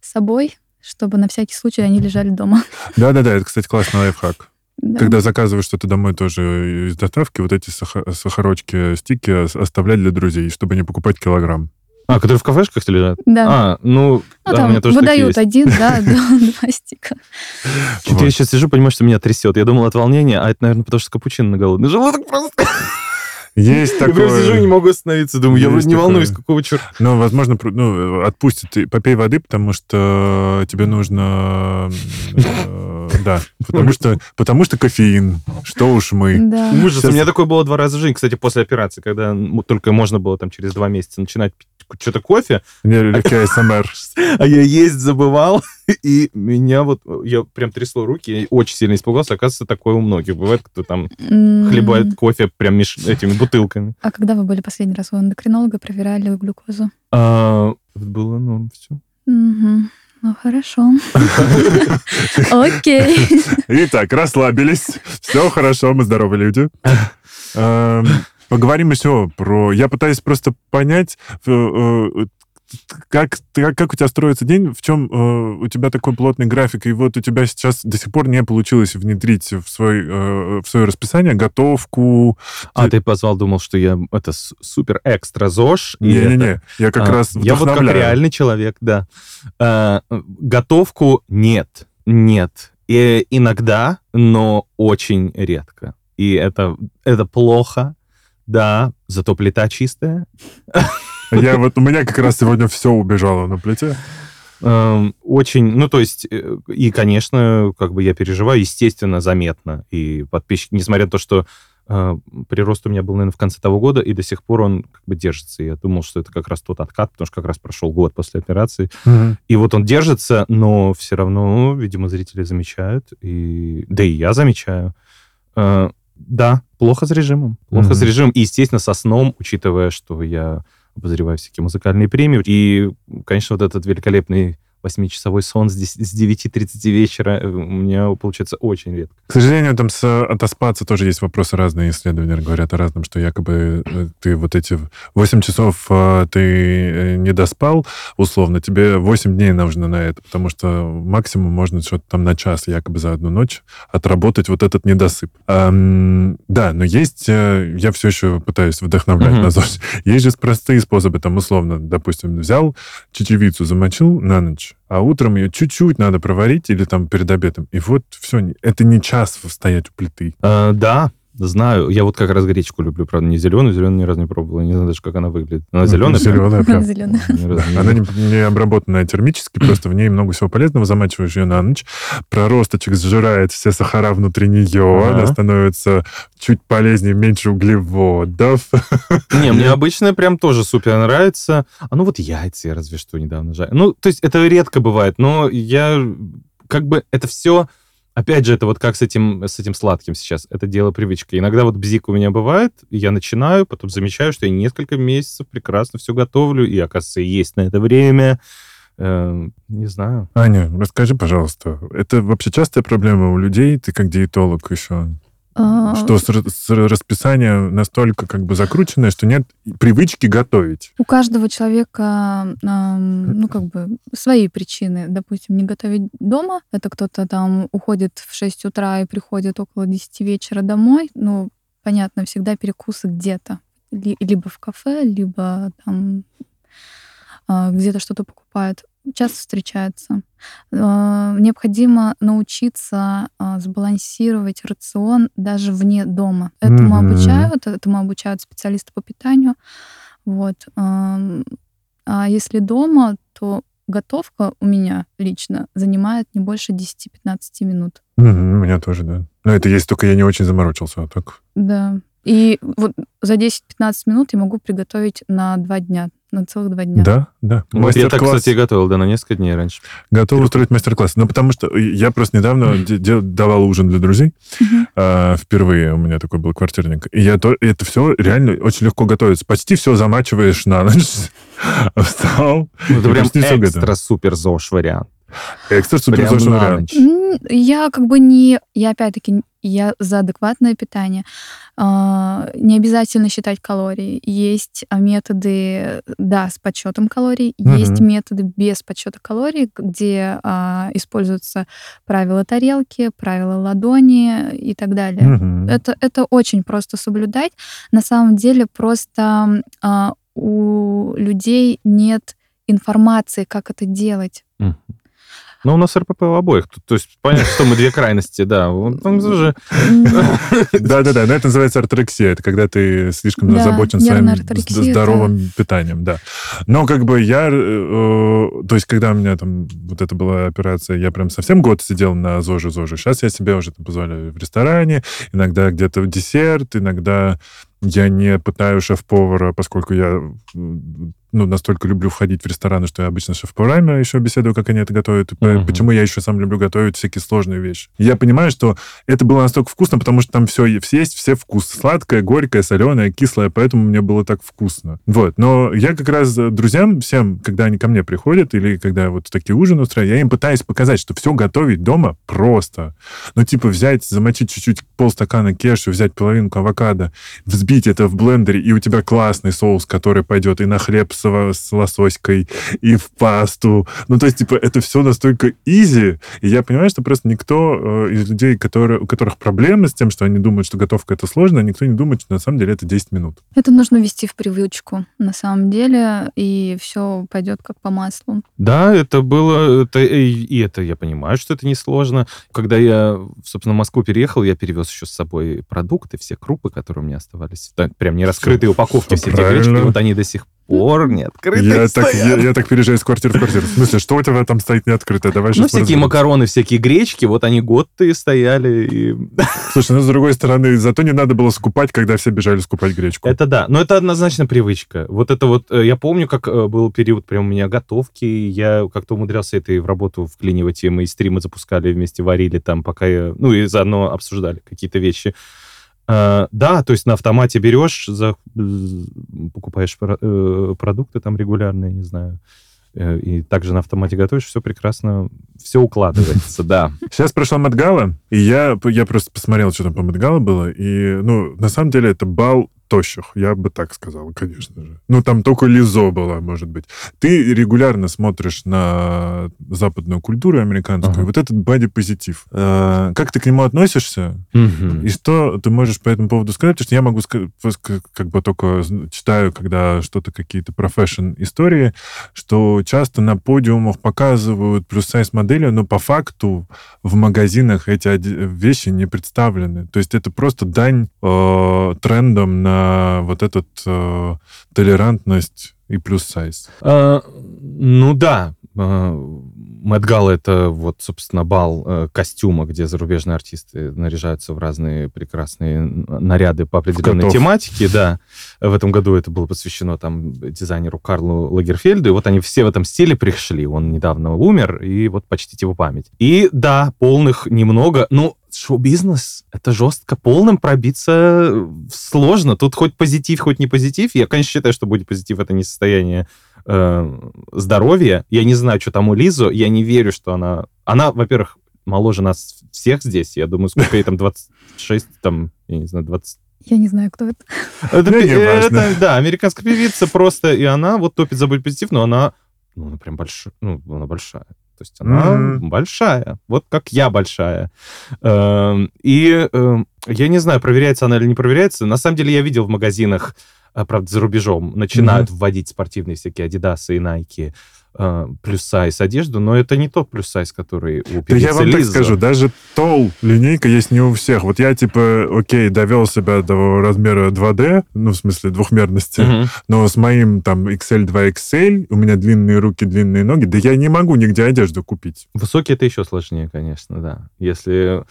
с собой, чтобы на всякий случай они лежали дома. Да-да-да, это, кстати, классный лайфхак. Да. Когда заказываешь что-то домой тоже из доставки, вот эти саха- сахарочки, стики ос- оставлять для друзей, чтобы не покупать килограмм. А, которые в кафешках лежат? Да. А, ну, Ну, да, у там меня тоже такие выдают есть. один, да, два стика. Что-то я сейчас сижу, понимаю, что меня трясет. Я думал от волнения, а это, наверное, потому что капучино на голодный желудок просто. Есть Я прям сижу и не такое. могу остановиться. Думаю, я вроде не такое. волнуюсь, какого черта. Ну, возможно, ну, отпустит. Ты попей воды, потому что тебе нужно... э, Да, потому что, потому что кофеин. Что уж мы. Да. Ужас. Сейчас- У меня такое было два раза в жизни, кстати, после операции, когда только можно было там через два месяца начинать пить что-то кофе, Не, легкий СМР. а я есть забывал, и меня вот, я прям трясло руки, я очень сильно испугался. Оказывается, такое у многих бывает, кто там хлебает кофе прям меж этими бутылками. А когда вы были последний раз у эндокринолога, проверяли глюкозу? А, было норм все. Ну, хорошо. Окей. Итак, расслабились. Все хорошо, мы здоровые люди. Поговорим еще про... Я пытаюсь просто понять, э, э, как, как, как у тебя строится день, в чем э, у тебя такой плотный график, и вот у тебя сейчас до сих пор не получилось внедрить в, свой, э, в свое расписание готовку. А, ты позвал, думал, что я это супер экстра ЗОЖ. Не-не-не, я как а, раз Я вот как реальный человек, да. А, готовку нет, нет. И иногда, но очень редко. И это, это плохо, да, зато плита чистая. Я вот, у меня как раз сегодня все убежало на плите. Эм, очень, ну, то есть, э, и, конечно, как бы я переживаю, естественно, заметно. И подписчики, несмотря на то, что э, прирост у меня был, наверное, в конце того года, и до сих пор он как бы держится. Я думал, что это как раз тот откат, потому что как раз прошел год после операции. Угу. И вот он держится, но все равно, видимо, зрители замечают. И... Да и я замечаю. Да, плохо с режимом. Плохо угу. с режимом. И, естественно, со сном, учитывая, что я обозреваю всякие музыкальные премии. И, конечно, вот этот великолепный восьмичасовой сон с 9.30 вечера э, у меня получается очень редко. К сожалению, там с отоспаться тоже есть вопросы разные. Исследования говорят о разном, что якобы э, ты вот эти 8 часов э, ты не доспал, условно, тебе 8 дней нужно на это, потому что максимум можно что-то там на час якобы за одну ночь отработать вот этот недосып. Эм, да, но есть, я все еще пытаюсь вдохновлять mm-hmm. на ЗОЖ. Есть же простые способы, там условно, допустим, взял чечевицу, замочил на ночь, а утром ее чуть-чуть надо проварить или там перед обедом. И вот все, это не час стоять у плиты. А, да, Знаю. Я вот как раз гречку люблю, правда, не зеленую. Зеленую ни разу не пробовал. Я не знаю даже, как она выглядит. Она зеленая? Зеленая, прям. Зеленая. Она не, не обработанная термически, просто в ней много всего полезного. Замачиваешь ее на ночь. Проросточек сжирает все сахара внутри нее. Она становится чуть полезнее, меньше углеводов. Не, мне обычная прям тоже супер нравится. А ну вот яйца я разве что недавно жарю. Ну, то есть это редко бывает, но я как бы это все Опять же, это вот как с этим, с этим сладким сейчас. Это дело привычки. Иногда вот бзик у меня бывает, я начинаю, потом замечаю, что я несколько месяцев прекрасно все готовлю, и, оказывается, есть на это время. Э, не знаю. Аня, расскажи, пожалуйста, это вообще частая проблема у людей? Ты как диетолог еще что с, с расписание настолько как бы закрученное, что нет привычки готовить. У каждого человека, ну, как бы, свои причины. Допустим, не готовить дома. Это кто-то там уходит в 6 утра и приходит около 10 вечера домой. Ну, понятно, всегда перекусы где-то. Либо в кафе, либо там а, где-то что-то покупают часто встречается. А, необходимо научиться а, сбалансировать рацион даже вне дома. Этому mm-hmm. обучают, этому обучают специалисты по питанию. Вот. А если дома, то готовка у меня лично занимает не больше 10-15 минут. Mm-hmm, у меня тоже, да. Но это есть, только я не очень заморочился, а так. Да. И вот за 10-15 минут я могу приготовить на два дня на целых два дня. Да, да. Вот я так, кстати, готовил, да, на несколько дней раньше. Готов устроить мастер-класс. Ну, потому что я просто недавно давал ужин для друзей. А, впервые у меня такой был квартирник. И я то, это все реально очень легко готовится. Почти все замачиваешь на ночь. Встал. Ну, это прям экстра супер ЗОЖ вариант. Экстра супер вариант. Я как бы не... Я опять-таки я за адекватное питание. А, не обязательно считать калории. Есть а, методы, да, с подсчетом калорий, угу. есть методы без подсчета калорий, где а, используются правила тарелки, правила ладони и так далее. Угу. Это, это очень просто соблюдать. На самом деле просто а, у людей нет информации, как это делать. Угу. Но у нас РПП у обоих. То есть понятно, что мы две крайности, да. Да-да-да, но это называется орторексия. Это когда ты слишком озабочен своим здоровым питанием, да. Но как бы я... Э, то есть когда у меня там вот это была операция, я прям совсем год сидел на ЗОЖе-ЗОЖе. Сейчас я себе уже позволяю в ресторане, иногда где-то десерт, иногда я не пытаю шеф-повара, поскольку я ну, настолько люблю входить в рестораны, что я обычно шеф-поварами еще беседую, как они это готовят. Uh-huh. Почему я еще сам люблю готовить всякие сложные вещи. Я понимаю, что это было настолько вкусно, потому что там все, все есть, все вкусы. Сладкое, горькое, соленое, кислое, поэтому мне было так вкусно. Вот. Но я как раз друзьям всем, когда они ко мне приходят, или когда вот такие ужины устраиваю, я им пытаюсь показать, что все готовить дома просто. Ну, типа взять, замочить чуть-чуть полстакана кешу, взять половинку авокадо, взбить это в блендере, и у тебя классный соус, который пойдет и на хлеб с с лососькой, и в пасту. Ну, то есть, типа, это все настолько изи. И я понимаю, что просто никто э, из людей, которые, у которых проблемы с тем, что они думают, что готовка это сложно, никто не думает, что на самом деле это 10 минут. Это нужно ввести в привычку, на самом деле, и все пойдет как по маслу. Да, это было, это, и это я понимаю, что это несложно. Когда я, собственно, в Москву переехал, я перевез еще с собой продукты, все крупы, которые у меня оставались. Так, прям не раскрытые упаковки, все эти гречки, вот они до сих пор не открыты я так, я, я так переезжаю из квартиры в квартиру. В смысле, что у тебя там стоит не открыто? Давай ну, всякие макароны, всякие гречки, вот они год-то стояли. И... Слушай, ну, с другой стороны, зато не надо было скупать, когда все бежали скупать гречку. Это да, но это однозначно привычка. Вот это вот, э, я помню, как э, был период прям у меня готовки, я как-то умудрялся это и в работу вклинивать, и мы и стримы запускали вместе, варили там, пока я, ну, и заодно обсуждали какие-то вещи. Uh, да, то есть на автомате берешь, за, покупаешь э, продукты там регулярные, не знаю, э, и также на автомате готовишь, все прекрасно, все укладывается, да. Сейчас прошла Мадгала, и я, я просто посмотрел, что там по Мадгала было, и, ну, на самом деле это бал тощих, я бы так сказал, конечно же. Ну, там только Лизо была, может быть. Ты регулярно смотришь на западную культуру американскую, ага. вот этот боди-позитив. Э, как ты к нему относишься? Угу. И что ты можешь по этому поводу сказать? Потому что я могу сказать, как бы только читаю, когда что-то, какие-то профессион истории, что часто на подиумах показывают плюс-сайз модели, но по факту в магазинах эти вещи не представлены. То есть это просто дань э, трендам на вот этот э, толерантность и плюс сайз? А, ну да, Мэтт Гал это вот, собственно, бал э, костюма, где зарубежные артисты наряжаются в разные прекрасные наряды по определенной тематике, да. В этом году это было посвящено там дизайнеру Карлу Лагерфельду, и вот они все в этом стиле пришли. Он недавно умер, и вот почтите его память. И да, полных немного, ну, шоу-бизнес — это жестко. Полным пробиться сложно. Тут хоть позитив, хоть не позитив. Я, конечно, считаю, что будет позитив — это не состояние э, здоровья. Я не знаю, что там у Лизу. Я не верю, что она... Она, во-первых, моложе нас всех здесь. Я думаю, сколько ей там, 26, там, я не знаю, 20... Я не знаю, кто это. Это, ну, это да, американская певица просто, и она вот топит за позитив, но она, ну, она прям большая, ну, она большая. То есть она mm-hmm. большая, вот как я большая. Эм, и эм, я не знаю, проверяется она или не проверяется. На самом деле я видел в магазинах, а, правда, за рубежом, начинают mm-hmm. вводить спортивные всякие Адидасы и Найки э, плюс-сайз одежду, но это не тот плюс-сайз, который у певицы Да я вам Лиза. так скажу, даже тол линейка есть не у всех. Вот я, типа, окей, довел себя до размера 2D, ну, в смысле, двухмерности, угу. но с моим, там, XL 2XL, у меня длинные руки, длинные ноги, да я не могу нигде одежду купить. Высокий это еще сложнее, конечно, да. Если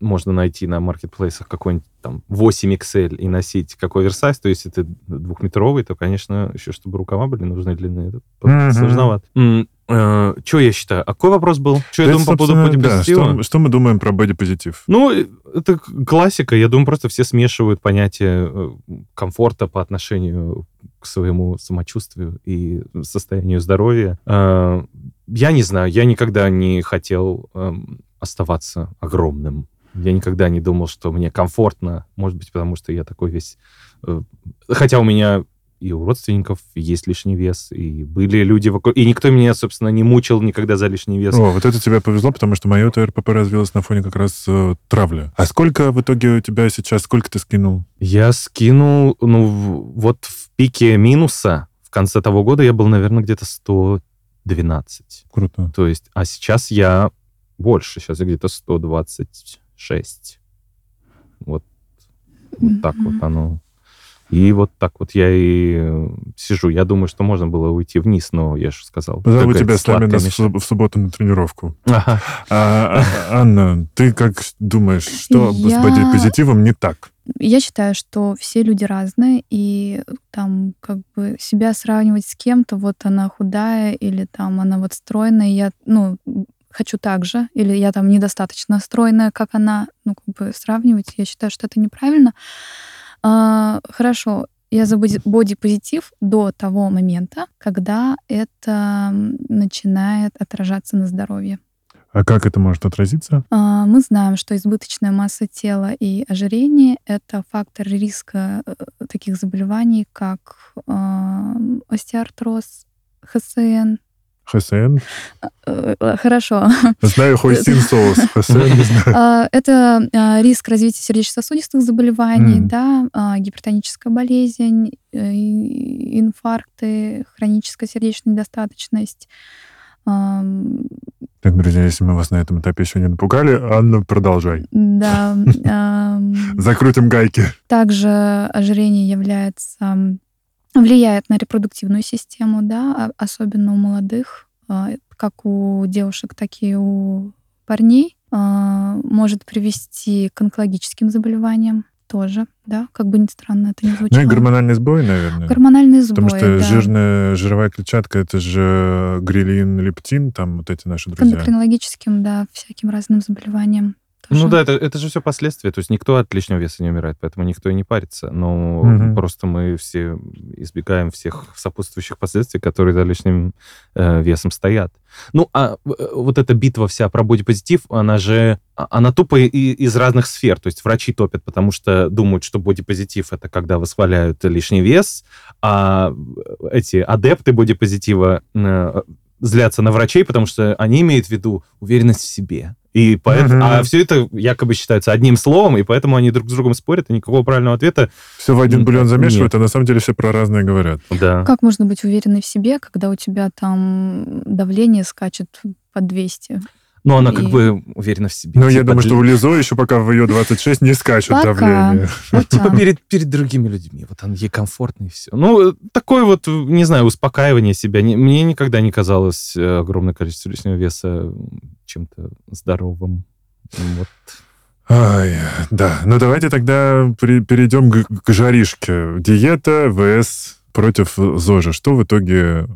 можно найти на маркетплейсах какой-нибудь там 8 XL и носить как оверсайз, то есть это двухметровый, то, конечно, еще чтобы рукава были нужны длинные, это mm-hmm. сложновато. Mm, э, что я считаю? А какой вопрос был? Что я думаю по поводу бодипозитива? Да, что, что мы думаем про бодипозитив? Ну, это классика. Я думаю, просто все смешивают понятие э, комфорта по отношению к своему самочувствию и состоянию здоровья. Э, я не знаю, я никогда не хотел эм, оставаться огромным. Я никогда не думал, что мне комфортно, может быть, потому что я такой весь... Э, хотя у меня и у родственников есть лишний вес, и были люди вокруг... И никто меня, собственно, не мучил никогда за лишний вес. О, вот это тебе повезло, потому что мое ТРПП развилось на фоне как раз э, травли. А сколько в итоге у тебя сейчас, сколько ты скинул? Я скинул, ну, вот в пике минуса в конце того года я был, наверное, где-то 112. Круто. То есть, а сейчас я больше, сейчас я где-то 126. Вот, вот так вот оно. И вот так вот я и э, сижу. Я думаю, что можно было уйти вниз, но я же сказал. Позову тебя с нами в, субботу на тренировку. Ага. А, а, Анна, ты как думаешь, что я... с бодипозитивом не так? Я считаю, что все люди разные, и там как бы себя сравнивать с кем-то, вот она худая или там она вот стройная, я, ну, хочу так же, или я там недостаточно стройная, как она, ну, как бы сравнивать, я считаю, что это неправильно. А, хорошо, я за бодипозитив до того момента, когда это начинает отражаться на здоровье. А как это может отразиться? А, Мы знаем, что избыточная масса тела и ожирение — это фактор риска э, таких заболеваний, как остеоартроз, ХСН. ХСН? Э, э, Хорошо. Знаю хойсин соус. ХСН не знаю. А, Это а, риск развития сердечно-сосудистых заболеваний, да, а, гипертоническая болезнь, э, инфаркты, хроническая сердечная недостаточность. Так, друзья, если мы вас на этом этапе еще не напугали, Анна, продолжай. Да. Закрутим гайки. Также ожирение является влияет на репродуктивную систему, да, а- особенно у молодых, а, как у девушек, так и у парней, а, может привести к онкологическим заболеваниям тоже, да, как бы ни странно это ни Ну и звучало. гормональный сбой, наверное. Гормональные сбои, Потому что да. жирная жировая клетчатка это же грилин, лептин, там вот эти наши К друзья. эндокринологическим, да, всяким разным заболеваниям. Тоже. Ну да, это, это же все последствия. То есть никто от лишнего веса не умирает, поэтому никто и не парится. Но Мгм. просто мы все избегаем всех сопутствующих последствий, которые за лишним э, весом стоят. Ну, а э, вот эта битва вся про бодипозитив, она же, а- она тупо и- из разных сфер. То есть врачи топят, потому что думают, что бодипозитив — это когда восхваляют лишний вес, а эти адепты бодипозитива э, злятся на врачей, потому что они имеют в виду уверенность в себе. И поэтому, Мгм. А все это якобы считается одним словом, и поэтому они друг с другом спорят, и никакого правильного ответа. Все в один бульон замешивают, нет. а на самом деле все про разное говорят. Да. Как можно быть уверенной в себе, когда у тебя там давление скачет по 200? Но она как И- бы уверена в себе. Но я Типа думаю, что для- у Лизо еще пока в ее 26 не скачет Пока. давление. Ну, типа Пока. перед, перед другими людьми. Вот он ей комфортно и все. Ну, э, такое вот, э, не знаю, успокаивание себя. Не- Мне никогда не казалось э, огромное количество лишнего веса чем-то здоровым. Вот. Ай, да. Ну давайте тогда при- перейдем к, к жаришке. Диета ВС против ЗОЖа. Что в итоге, э,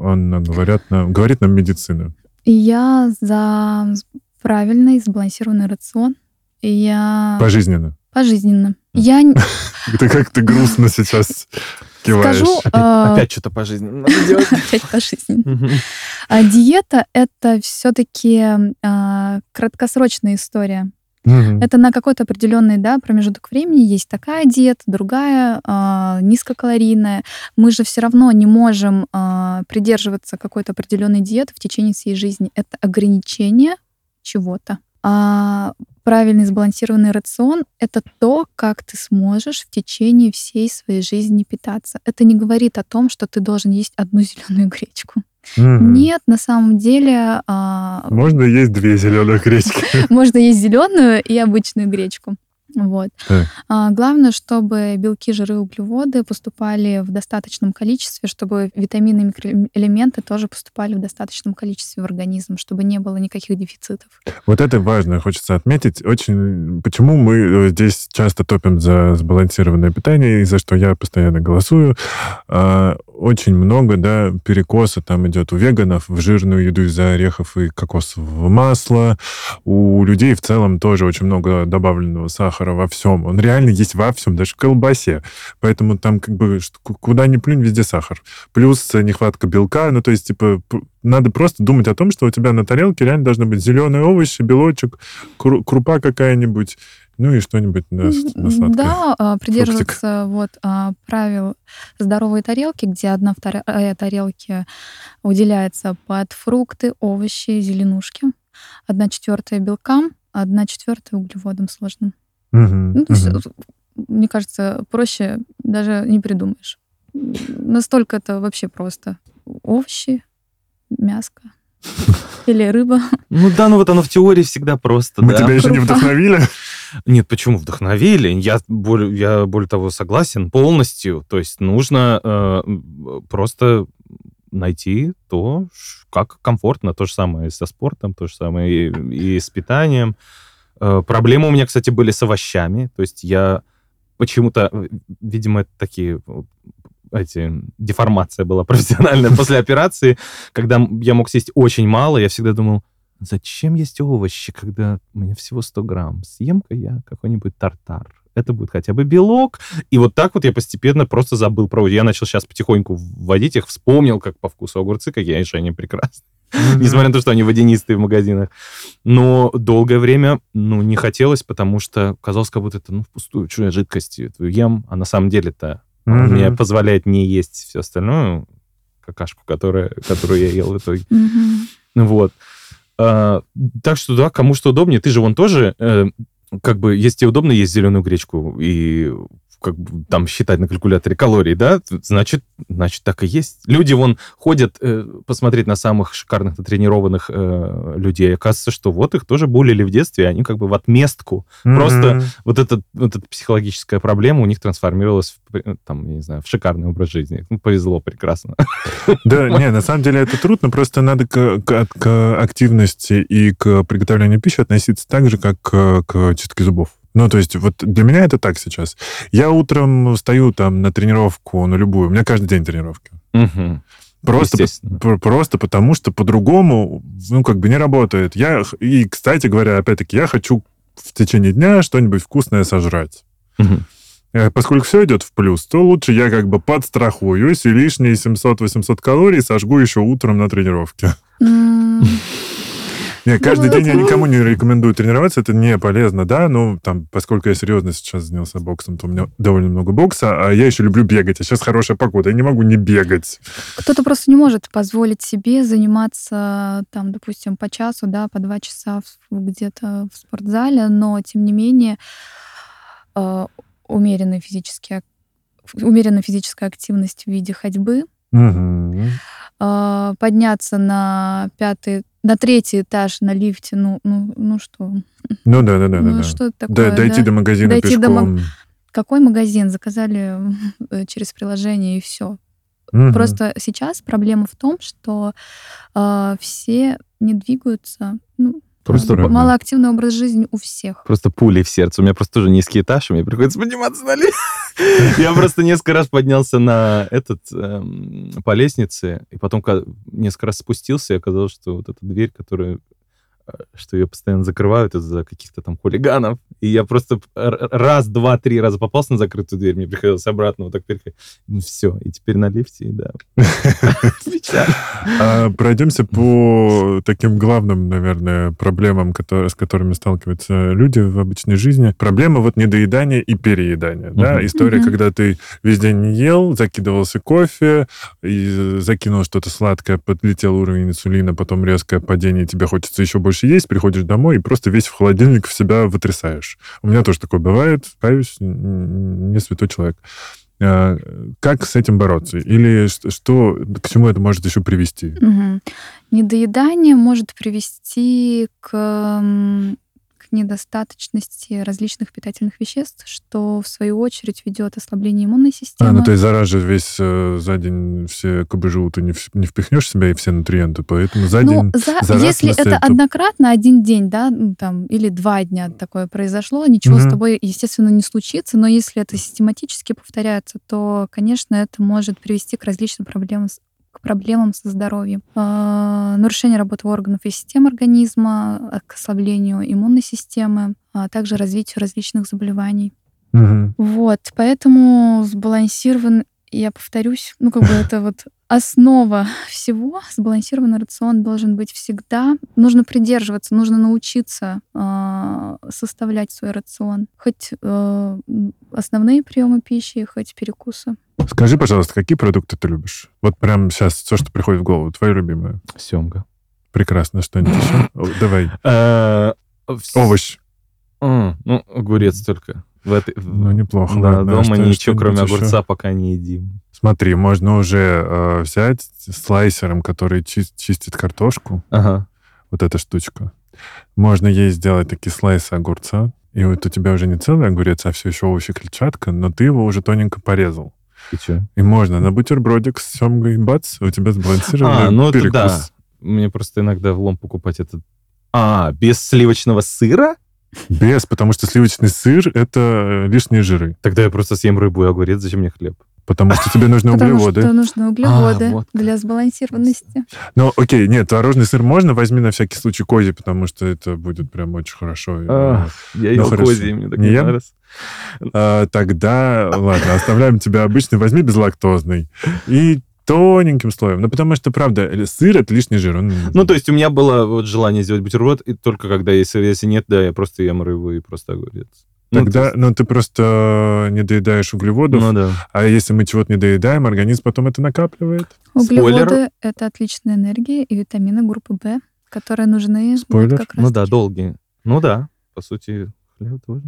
Анна, говорят нам, говорит нам медицина? Я за правильный сбалансированный рацион. Я Пожизненно. пожизненно. Я Ты как ты грустно сейчас киваешь. скажу Опять, а, опять что-то по жизни надо делать. опять пожизненно. А диета это все-таки краткосрочная история. Мгм. Это на какой-то определенный да, промежуток времени есть такая диета, другая а, низкокалорийная. Мы же все равно не можем а, придерживаться какой-то определенной диеты в течение всей жизни. Это ограничение чего-то. А правильный сбалансированный рацион — это то, как ты сможешь в течение всей своей жизни питаться. Это не говорит о том, что ты должен есть одну зеленую гречку. Мгм. Нет, на самом деле а, Можно есть две зеленых гречки. можно есть зеленую и обычную гречку. Вот. Так. А, главное, чтобы белки, жиры, углеводы поступали в достаточном количестве, чтобы витамины и микроэлементы тоже поступали в достаточном количестве в организм, чтобы не было никаких дефицитов. Вот это важно, хочется отметить. Очень, почему мы э, здесь часто топим за сбалансированное питание, и за что я постоянно голосую. А, Очень много, да, перекоса там идет у веганов в жирную еду из-за орехов и кокосового масла. У людей в целом тоже очень много добавленного сахара во всем. Он реально есть во всем, даже в колбасе. Поэтому там как бы куда ни плюнь, везде сахар. Плюс э, нехватка белка. Ну, то есть, типа, надо просто думать о том, что у тебя на тарелке реально должны быть зеленые овощи, белочек, кру- крупа какая-нибудь, ну и что-нибудь на, на сладкое. Да, а, придерживаться вот а, правил здоровой тарелки, где одна вторая тарелки уделяется под фрукты, овощи, зеленушки, одна четвертая белкам, одна четвертая углеводам сложным. Мгм, Ну, то есть, мне кажется, проще даже не придумаешь. Настолько это вообще просто. Овощи, мяско или рыба. Ну да, ну вот оно в теории всегда просто. Мы да. тебя еще не вдохновили? Нет, почему вдохновили? Я более, я более того согласен полностью. То есть нужно э, просто найти то, как комфортно. То же самое и со спортом, то же самое и, и с питанием. Э, проблемы у меня, кстати, были с овощами. То есть я почему-то, э, видимо, это такие э, эти, деформация была профессиональная после операции, когда я мог съесть очень мало, я всегда думал, зачем есть овощи, когда у меня всего 100 грамм? Съем-ка я какой-нибудь тартар. Это будет хотя бы белок. И вот так вот я постепенно просто забыл про... Я начал сейчас потихоньку вводить их, вспомнил, как по вкусу огурцы, какие же они прекрасны. Несмотря на то, что они водянистые в магазинах. Но долгое время, ну, не хотелось, потому что казалось, как будто это, ну, впустую, что я жидкость эту ем, а на самом деле-то мне позволяет не есть все остальное, какашку, которая, которую я ел в итоге. Вот. А, так что, да, кому что удобнее. Ты же вон тоже, э, как бы, если тебе удобно есть зеленую гречку и как бы там считать на калькуляторе калорий, да, значит, значит так и есть. Люди вон ходят э, посмотреть на самых шикарных натренированных э, людей. Оказывается, что вот их тоже булили в детстве, и они как бы в отместку. Просто Мгм. Вот, этот, вот эта психологическая проблема у них трансформировалась в, э, там, не знаю, в шикарный образ жизни. Ну, повезло прекрасно. Да, не, на самом деле это трудно, просто надо к, к- к активности и к приготовлению пищи относиться так же, как к, к чистке зубов. Ну, то есть вот для меня это так сейчас. Я утром встаю там на тренировку, на любую. У меня каждый день тренировки. Мгм. Просто, просто потому, что по-другому, ну, как бы не работает. Я, и, кстати говоря, опять-таки, я хочу в течение дня что-нибудь вкусное сожрать. Э, Поскольку все идет в плюс, то лучше я как бы подстрахуюсь и лишние 700-800 калорий сожгу еще утром на тренировке. М, Не, каждый Ну, день я ну. никому не рекомендую тренироваться, это не полезно, да, ну, там, поскольку я серьезно сейчас занялся боксом, то у меня довольно много бокса, а я еще люблю бегать, а сейчас хорошая погода, я не могу не бегать. Кто-то просто не может позволить себе заниматься, там, допустим, по часу, да, по два часа где-то в спортзале, но, тем не менее, э, умеренная, физически, ак- умеренная физическая активность в виде ходьбы, э, подняться на пятый, на третий этаж на лифте, ну, ну, ну что, Ну да, да, да, ну да. что да. такое, Да, дойти да? до магазина Дойти до пешком. Какой магазин? Заказали э, через приложение и все. Мгм. Просто сейчас проблема в том, что э, все не двигаются. Ну, Просто, Правда. малоактивный образ жизни у всех. просто пули в сердце. У меня просто тоже низкий этаж, и мне приходится подниматься на лифт. Я просто несколько раз поднялся на этот, эм, по лестнице, и потом несколько раз спустился, и оказалось, что вот эта дверь, которая что ее постоянно закрывают из-за каких-то там хулиганов. И я просто раз, два, три раза попался на закрытую дверь, мне приходилось обратно вот так переходить. Ну все, и теперь на лифте, и да. А, пройдемся по таким главным, наверное, проблемам, которые, с которыми сталкиваются люди в обычной жизни. Проблема вот недоедания и переедания. Да? История, когда ты весь день не ел, закидывался кофе, и закинул что-то сладкое, подлетел уровень инсулина, потом резкое падение, тебе хочется еще больше есть, приходишь домой и просто весь в холодильник в себя вытрясаешь. У меня тоже такое бывает, каюсь, не святой человек. А, Как с этим бороться? Или что, к чему это может еще привести? Мгм. Недоедание может привести к, к недостаточности различных питательных веществ, что в свою очередь ведет ослабление иммунной системы. А, ну то есть за раз же весь э, за день все КБЖУ ты не, в- не впихнешь в себя и все нутриенты, поэтому за Ну, день... за- за если это это- однократно, один день, да, ну, там, или два дня такое произошло, ничего с Мгм. тобой, естественно, не случится, но если это систематически повторяется, то, конечно, это может привести к различным проблемам с к проблемам со здоровьем. А, нарушение работы органов и систем организма, а, к ослаблению иммунной системы, а также развитию различных заболеваний. Мгм. Вот, поэтому сбалансирован, я повторюсь, ну, как бы это вот основа всего. Сбалансированный рацион должен быть всегда. Нужно придерживаться, нужно научиться а, составлять свой рацион. Хоть э, основные приемы пищи, хоть перекусы. Скажи, пожалуйста, какие продукты ты любишь? Вот прям сейчас все, что приходит в голову, твои любимые. Семга. Прекрасно, что-нибудь еще? Давай. Э, Овощ. Ну, огурец только. В этой, в- Ну, неплохо. да, ладно. Дома ничего, кроме еще? огурца, пока не едим. Смотри, можно уже э, взять слайсером, который чис- чистит картошку, Ага. вот эта штучка. Можно ей сделать такие слайсы огурца, и вот у тебя уже не целый огурец, а все еще овощи клетчатка, но ты его уже тоненько порезал. И что? И можно на бутербродик с семгой, бац, у тебя сбалансированный А, ну это перекус. да. Мне просто иногда влом покупать этот... А, без сливочного сыра? Без, потому что сливочный сыр — это э, лишние жиры. Тогда я просто съем рыбу и огурец, зачем мне хлеб? Потому что тебе нужны Потому углеводы. что нужны углеводы А, вот. для сбалансированности. Ну, окей, нет, творожный сыр можно, возьми на всякий случай козий, потому что это будет прям очень хорошо. А, Я Ну, ел хорошо. козий, мне так Не нравится. А, тогда, ладно, оставляем тебя обычный, возьми безлактозный. И тоненьким слоем. Ну, потому что, правда, э, сыр — это лишний жир. Он... Ну, то есть у меня было вот желание сделать бутерброд, и только когда сыр, если нет, да, я просто ем рыбу и просто огурец. Ну, Тогда, то есть- ну, ты просто не доедаешь углеводов, ну да. а если мы чего-то не доедаем, организм потом это накапливает. Углеводы — это отличная энергия и витамины группы В, которые нужны вот Спойлер. как Ну да, таки. долгие. Ну да, по сути, хлеб тоже.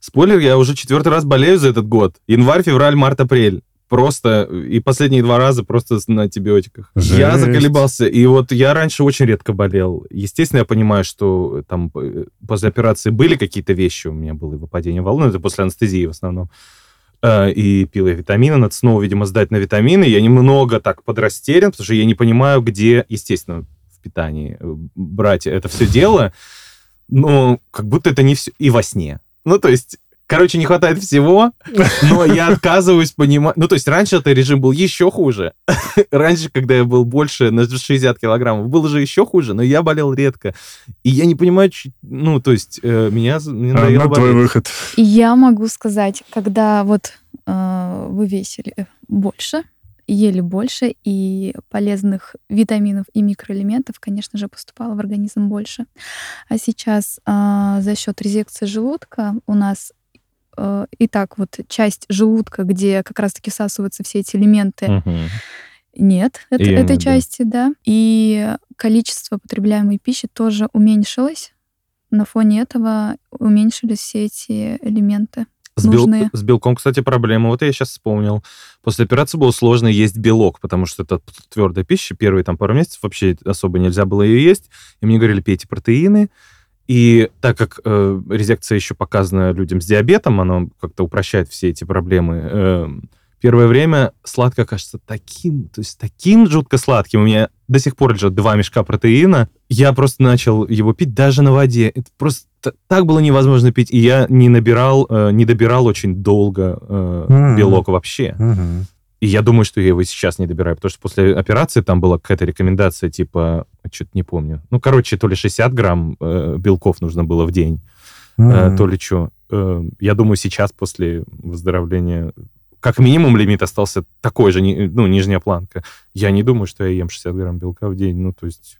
Спойлер, я уже четвертый раз болею за этот год. Январь, февраль, март, апрель. Просто, и последние два раза просто на антибиотиках. Я Жесть. заколебался. И вот я раньше очень редко болел. Естественно, я понимаю, что там э, после операции были какие-то вещи. У меня было выпадение волны, это после анестезии в основном. Э, И пил я витамины, надо снова, видимо, сдать на витамины. Я немного так подрастерян, потому что я не понимаю, где, естественно, в питании э, брать это все дело. Но как будто это не все. И во сне. Ну, то есть, короче, не хватает всего, но я отказываюсь понимать. Ну, то есть, раньше этот режим был еще хуже. Раньше, когда я был больше на 60 килограммов, было же еще хуже, но я болел редко. И я не понимаю, ч- ну, то есть, э, меня мне А, на твой выход. Я могу сказать, когда вот э, вы весили больше, ели больше, и полезных витаминов и микроэлементов, конечно же, поступало в организм больше. А сейчас э, за счет резекции желудка у нас э, и так вот часть желудка, где как раз-таки всасываются все эти элементы, Мгм. нет это- Её этой нет, да. части, да. И количество потребляемой пищи тоже уменьшилось. На фоне этого уменьшились все эти элементы. С, бел- с белком, кстати, проблема. Вот я сейчас вспомнил. После операции было сложно есть белок, потому что это твердая пища. Первые там пару месяцев вообще особо нельзя было ее есть. И мне говорили, пейте протеины. И так как э, резекция еще показана людям с диабетом, она как-то упрощает все эти проблемы. э, первое время сладкое кажется таким, то есть таким жутко сладким. У меня до сих пор лежат два мешка протеина. Я просто начал его пить даже на воде. Это просто так было невозможно пить. И я не набирал, э, не добирал очень долго э, М. белок вообще. Мгм. И я думаю, что я его сейчас не добираю, потому что после операции там была какая-то рекомендация, типа, что-то не помню. Ну, короче, то ли 60 грамм э, белков нужно было в день, э, Мгм. то ли что. я думаю, сейчас после выздоровления как минимум лимит остался такой же, ну, нижняя планка. Я не думаю, что я ем 60 грамм белка в день. Ну, то есть...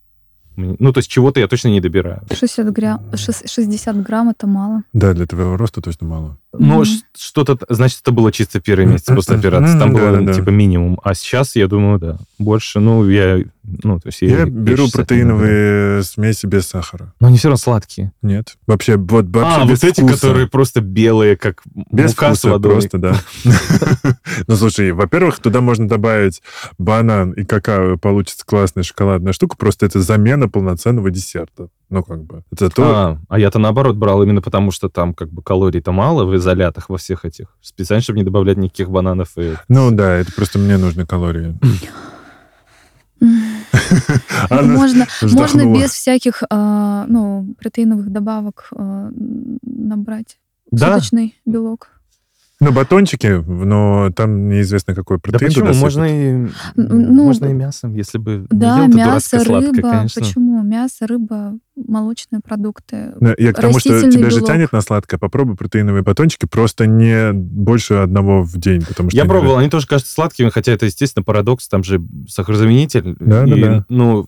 Ну, то есть чего-то я точно не добираю. 60 грамм, 60 грамм это мало. Да, для твоего роста точно мало. Ну, ш- что-то, значит, это было чисто первый месяц после операции. Там было, да-да-да. типа, минимум. А сейчас, я думаю, да. Больше, ну, я... Ну, то есть Я я беру 60 не набираю. протеиновые смеси без сахара. Но они все равно сладкие. Нет. Вообще, вот вообще а, без вот эти, вкуса. которые просто белые, как Без мука с вкуса водой. просто, да. Ну, слушай, во-первых, туда можно добавить банан и какао, получится классная шоколадная штука, просто это замена полноценного десерта. Ну, как бы. Это то... А, а я-то наоборот брал именно потому, что там как бы калорий-то мало в изолятах во всех этих. Специально, чтобы не добавлять никаких бананов и... Ну, да, это просто мне нужны калории. Ну, Она можно, можно без всяких а, ну, протеиновых добавок а, набрать Да, суточный белок. Ну, батончики, но там неизвестно, какой да протеин почему? туда Можно и, Ну, можно и мясом, если бы не Да, ел ты мясо, рыба. конечно. Почему? Мясо, рыба, молочные продукты. Ну, Я к тому, что тебя же белок. тянет на сладкое. Попробуй протеиновые батончики, просто не больше одного в день, потому что... Я они пробовал, они тоже кажутся сладкими, хотя это, естественно, парадокс, там же сахарозаменитель. Да, и, да, да. Ну,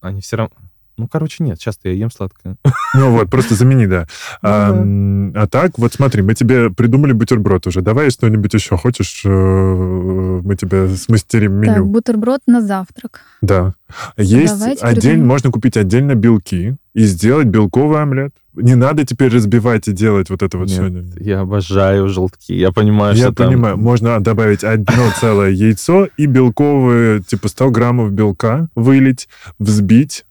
они все равно... Ну, короче, нет, часто я ем сладкое. Ну вот, просто замени, да. А, Ну да. а так, вот смотри, мы тебе придумали бутерброд уже. Давай что-нибудь еще хочешь? э, Мы тебе смастерим Так, меню. бутерброд на завтрак. Да. Есть Давайте отдельно, придумаем. можно купить отдельно белки и сделать белковый омлет. Не надо теперь разбивать и делать вот это вот Нет, все. Я обожаю желтки. Я понимаю, Я что там- понимаю, можно добавить одно целое яйцо и белковые, типа 100 граммов белка вылить, взбить,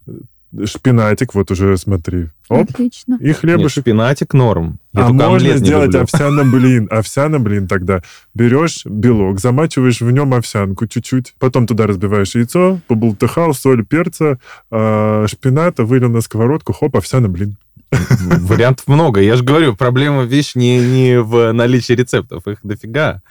шпинатик, вот уже смотри, оп, Отлично. и Нет, хлебушек. шпинатик норм. Я а можно сделать люблю. овсяный блин. Овсяный блин тогда. Берешь белок, замачиваешь в нем овсянку чуть-чуть, потом туда разбиваешь яйцо, побултыхал, соль, перца, э, шпината, вылил на сковородку, хоп, овсяный блин. Вариантов много. Я же говорю, проблема, вещь не, не в наличии рецептов. Их дофига.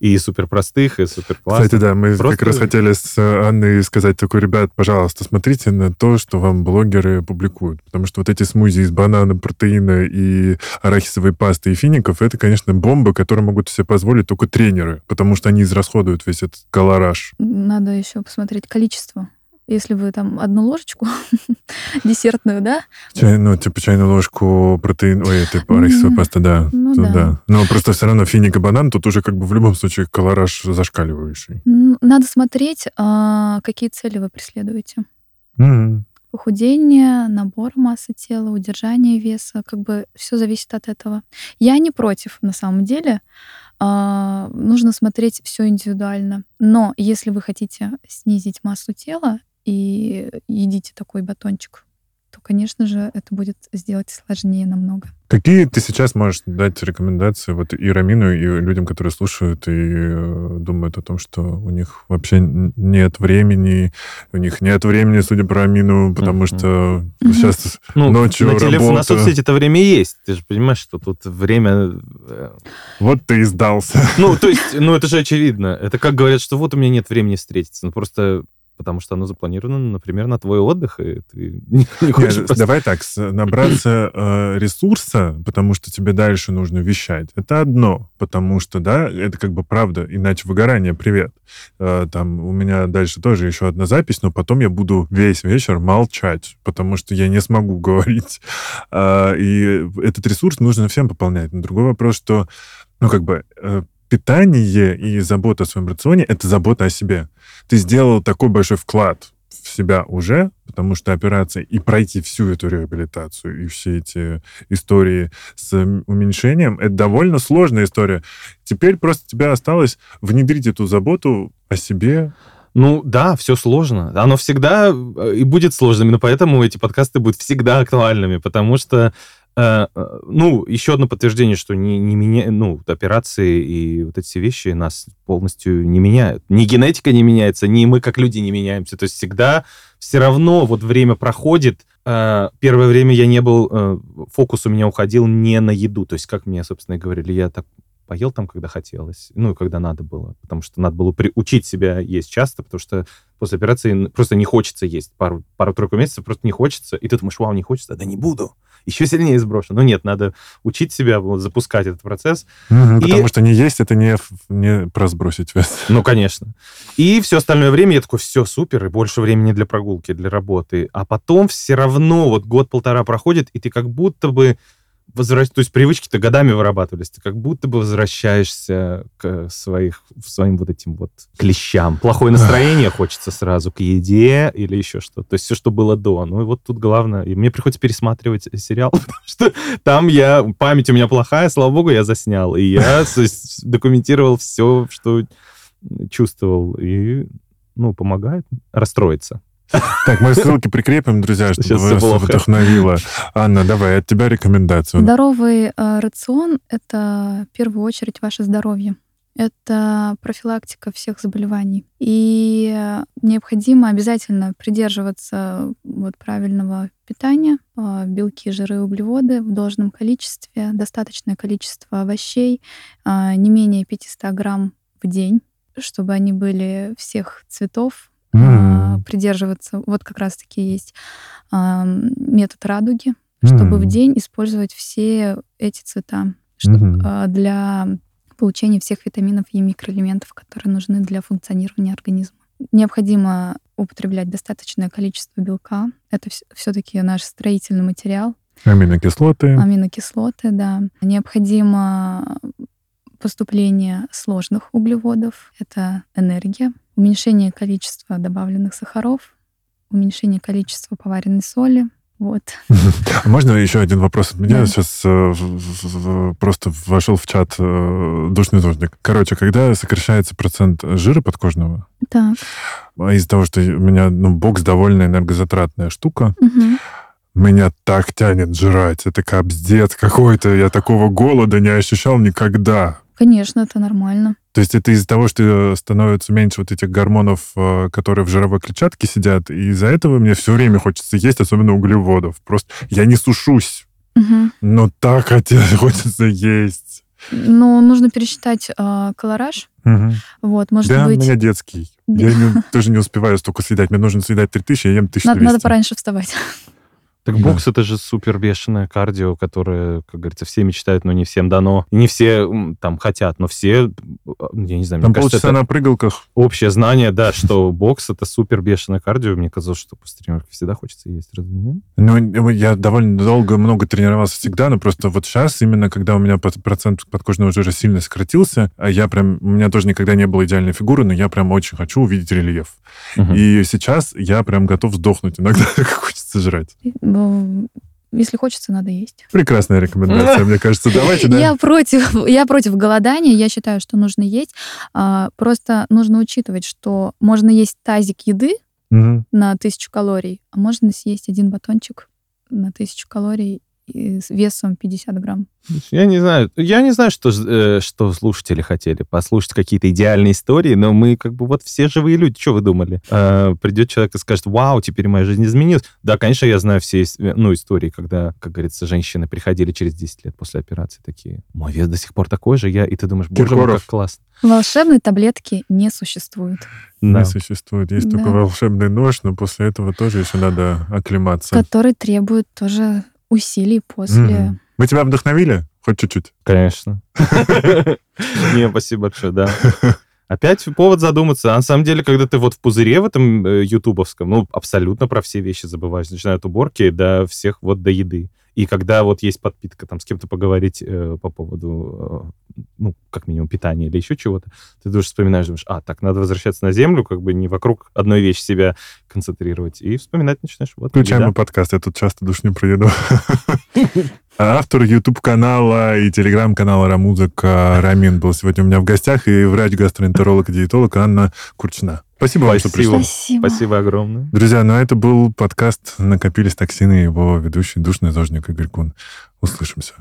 И супер простых, и супер классных. Кстати, да, мы Просто- как раз хотели с Анной сказать такой, ребят, пожалуйста, смотрите на то, что вам блогеры публикуют. Потому что вот эти смузи из банана, протеина и арахисовой пасты и фиников, это, конечно, бомбы, которые могут себе позволить только тренеры, потому что они израсходуют весь этот колораж. Надо еще посмотреть количество. Если вы там одну ложечку десертную, да, Чай, ну, типа чайную ложку протеин... Ой, арахисовая М, паста, да. ну Тут да. Но просто все равно финик и банан тут уже как бы в любом случае колораж зашкаливающий. надо смотреть, а, какие цели вы преследуете. Мгм. Похудение, набор массы тела, удержание веса, как бы все зависит от этого. Я не против, на самом деле. А, нужно смотреть все индивидуально. Но если вы хотите снизить массу тела и едите такой батончик, то, конечно же, это будет сделать сложнее намного. Какие ты сейчас можешь дать рекомендации вот и Рамину, и людям, которые слушают и э, думают о том, что у них вообще нет времени, у них нет времени, судя по Рамину, потому Мгм. что Мгм. сейчас Ну, ночью на телефон, на работа. соцсети это время есть. Ты же понимаешь, что тут время... э, вот ты и сдался. Ну, то есть, ну, это же очевидно. Это как говорят, что вот у меня нет времени встретиться. Ну, просто потому что оно запланировано, например, на твой отдых, и ты не, не хочешь Нет, просто- Давай так, набраться э, ресурса, потому что тебе дальше нужно вещать, это одно, потому что, да, это как бы правда, иначе выгорание, привет. Э, там у меня дальше тоже еще одна запись, но потом я буду весь вечер молчать, потому что я не смогу говорить. А, и этот ресурс нужно всем пополнять. Но другой вопрос, что, ну, как бы, э, питание и забота о своем рационе — это забота о себе. Ты сделал такой большой вклад в себя уже, потому что операция, и пройти всю эту реабилитацию и все эти истории с уменьшением, это довольно сложная история. Теперь просто тебе осталось внедрить эту заботу о себе. Ну да, все сложно. Оно всегда э, и будет сложным, но поэтому эти подкасты будут всегда актуальными, потому что ну, еще одно подтверждение, что не, не меня, ну, операции и вот эти вещи нас полностью не меняют. Ни генетика не меняется, ни мы как люди не меняемся. То есть всегда все равно вот время проходит. Э, Первое время я не был, э, фокус у меня уходил не на еду. То есть, как мне, собственно, говорили, я так поел там, когда хотелось, ну и когда надо было, потому что надо было приучить себя есть часто, потому что после операции просто не хочется есть пару, пару-тройку месяцев, просто не хочется, и ты думаешь, вау, не хочется, да не буду, еще сильнее сброшу. Но нет, надо учить себя, вот, запускать этот процесс, Мгм, И- Потому что не есть, это не, не про сбросить вес. ну, конечно. И все остальное время я такой, все, супер, и больше времени для прогулки, для работы. А потом все равно вот год-полтора проходит, и ты как будто бы возвращ... То есть привычки-то годами вырабатывались. Ты как будто бы возвращаешься к своих, своим вот этим вот клещам. Плохое настроение хочется сразу к еде или еще что-то. То есть все, что было до. Ну и вот тут главное. И мне приходится пересматривать сериал, потому что там я... Память у меня плохая, слава богу, я заснял. И я есть, документировал все, что чувствовал. И, ну, помогает расстроиться. Так, мы ссылки прикрепим, друзья, чтобы Сейчас вас вдохновило. Анна, давай, от тебя рекомендацию. Здоровый э, рацион — это в первую очередь ваше здоровье. Это профилактика всех заболеваний. И необходимо обязательно придерживаться вот правильного питания, э, белки, жиры, углеводы в должном количестве, достаточное количество овощей, э, не менее 500 грамм в день, чтобы они были всех цветов, М. а, придерживаться. Вот как раз-таки есть а, метод радуги, чтобы в М. день использовать все эти цвета чтоб- Мгм. а, для получения всех витаминов и микроэлементов, которые нужны для функционирования организма. Необходимо употреблять достаточное количество белка. Это все-таки наш строительный материал. Аминокислоты. Аминокислоты, да. Необходимо поступление сложных углеводов. Это энергия. Уменьшение количества добавленных сахаров. Уменьшение количества поваренной соли. Вот. А Можно еще один вопрос от меня? Да. Сейчас э, просто вошел в чат э, душный дождик. Короче, когда сокращается процент жира подкожного, Так. а из-за того, что у меня ну, бокс довольно энергозатратная штука, Мгм. меня так тянет жрать. Это капздец какой-то. Я такого голода не ощущал никогда. Конечно, это нормально. То есть это из-за того, что становится меньше вот этих гормонов, э, которые в жировой клетчатке сидят, и из-за этого мне все время хочется есть, особенно углеводов. Просто я не сушусь. Мгм. Но так хочется есть. Ну, нужно пересчитать а, колораж. Мгм. Вот, может да, быть... у меня детский. Я не- тоже не успеваю столько съедать. Мне нужно съедать 3000, я ем 1200. Надо, надо пораньше вставать. Так Да. бокс это же супер бешеное кардио, которое, как говорится, все мечтают, но не всем дано. Не все там хотят, но все, э, я не знаю, Там мне кажется, полчаса это на прыгалках. общее знание, да, что бокс это супер бешеное кардио. Мне казалось, что после тренировки всегда хочется есть, разве нет? Ну, я довольно долго, много тренировался всегда, но просто вот сейчас, именно когда у меня процент подкожного жира сильно сократился, а я прям, у меня тоже никогда не было идеальной фигуры, но я прям очень хочу увидеть рельеф. Мгм. И сейчас я прям готов сдохнуть иногда, как хочется жрать. Если хочется, надо есть. Прекрасная рекомендация, мне кажется. Давайте, да? Я против, я против голодания. Я считаю, что нужно есть. А, просто нужно учитывать, что можно есть тазик еды Мгм. на тысячу калорий, а можно съесть один батончик на тысячу калорий весом 50 грамм. Я не знаю, я не знаю, что, э, что слушатели хотели, послушать какие-то идеальные истории, но мы как бы вот все живые люди, что вы думали? Э, придет человек и скажет, вау, теперь моя жизнь изменилась. Да, конечно, я знаю все ну, истории, когда, как говорится, женщины приходили через 10 лет после операции такие, мой вес до сих пор такой же, я, и ты думаешь, боже мой, Киркоров. как классно. Волшебной таблетки не существует, Да. Не существует. Есть Да. только волшебный нож, но после этого тоже еще надо оклематься. который требует тоже усилий после. Мы тебя вдохновили? Хоть чуть-чуть. Конечно. Не, спасибо большое, да. Опять повод задуматься. А на самом деле, когда ты вот в пузыре в этом э, ютубовском, ну, абсолютно про все вещи забываешь. Начиная от уборки до всех вот до еды. И когда вот есть подпитка, там, с кем-то поговорить э, по поводу, э, ну, как минимум, питания или еще чего-то, ты тоже вспоминаешь, думаешь, а, так, надо возвращаться на землю, как бы не вокруг одной вещи себя концентрировать. И вспоминать начинаешь. Вот, Включаем подкаст, я тут часто душ не про еду. А Автор YouTube-канала и телеграм-канала «Рамузыка» Рамин был сегодня у меня в гостях, и врач-гастроэнтеролог и диетолог Анна Курчина. Спасибо вам, что Спасибо. пришли. Спасибо. Спасибо огромное. Друзья, ну а это был подкаст «Накопились токсины» его ведущий душный зожник Игорь Кун. Услышимся.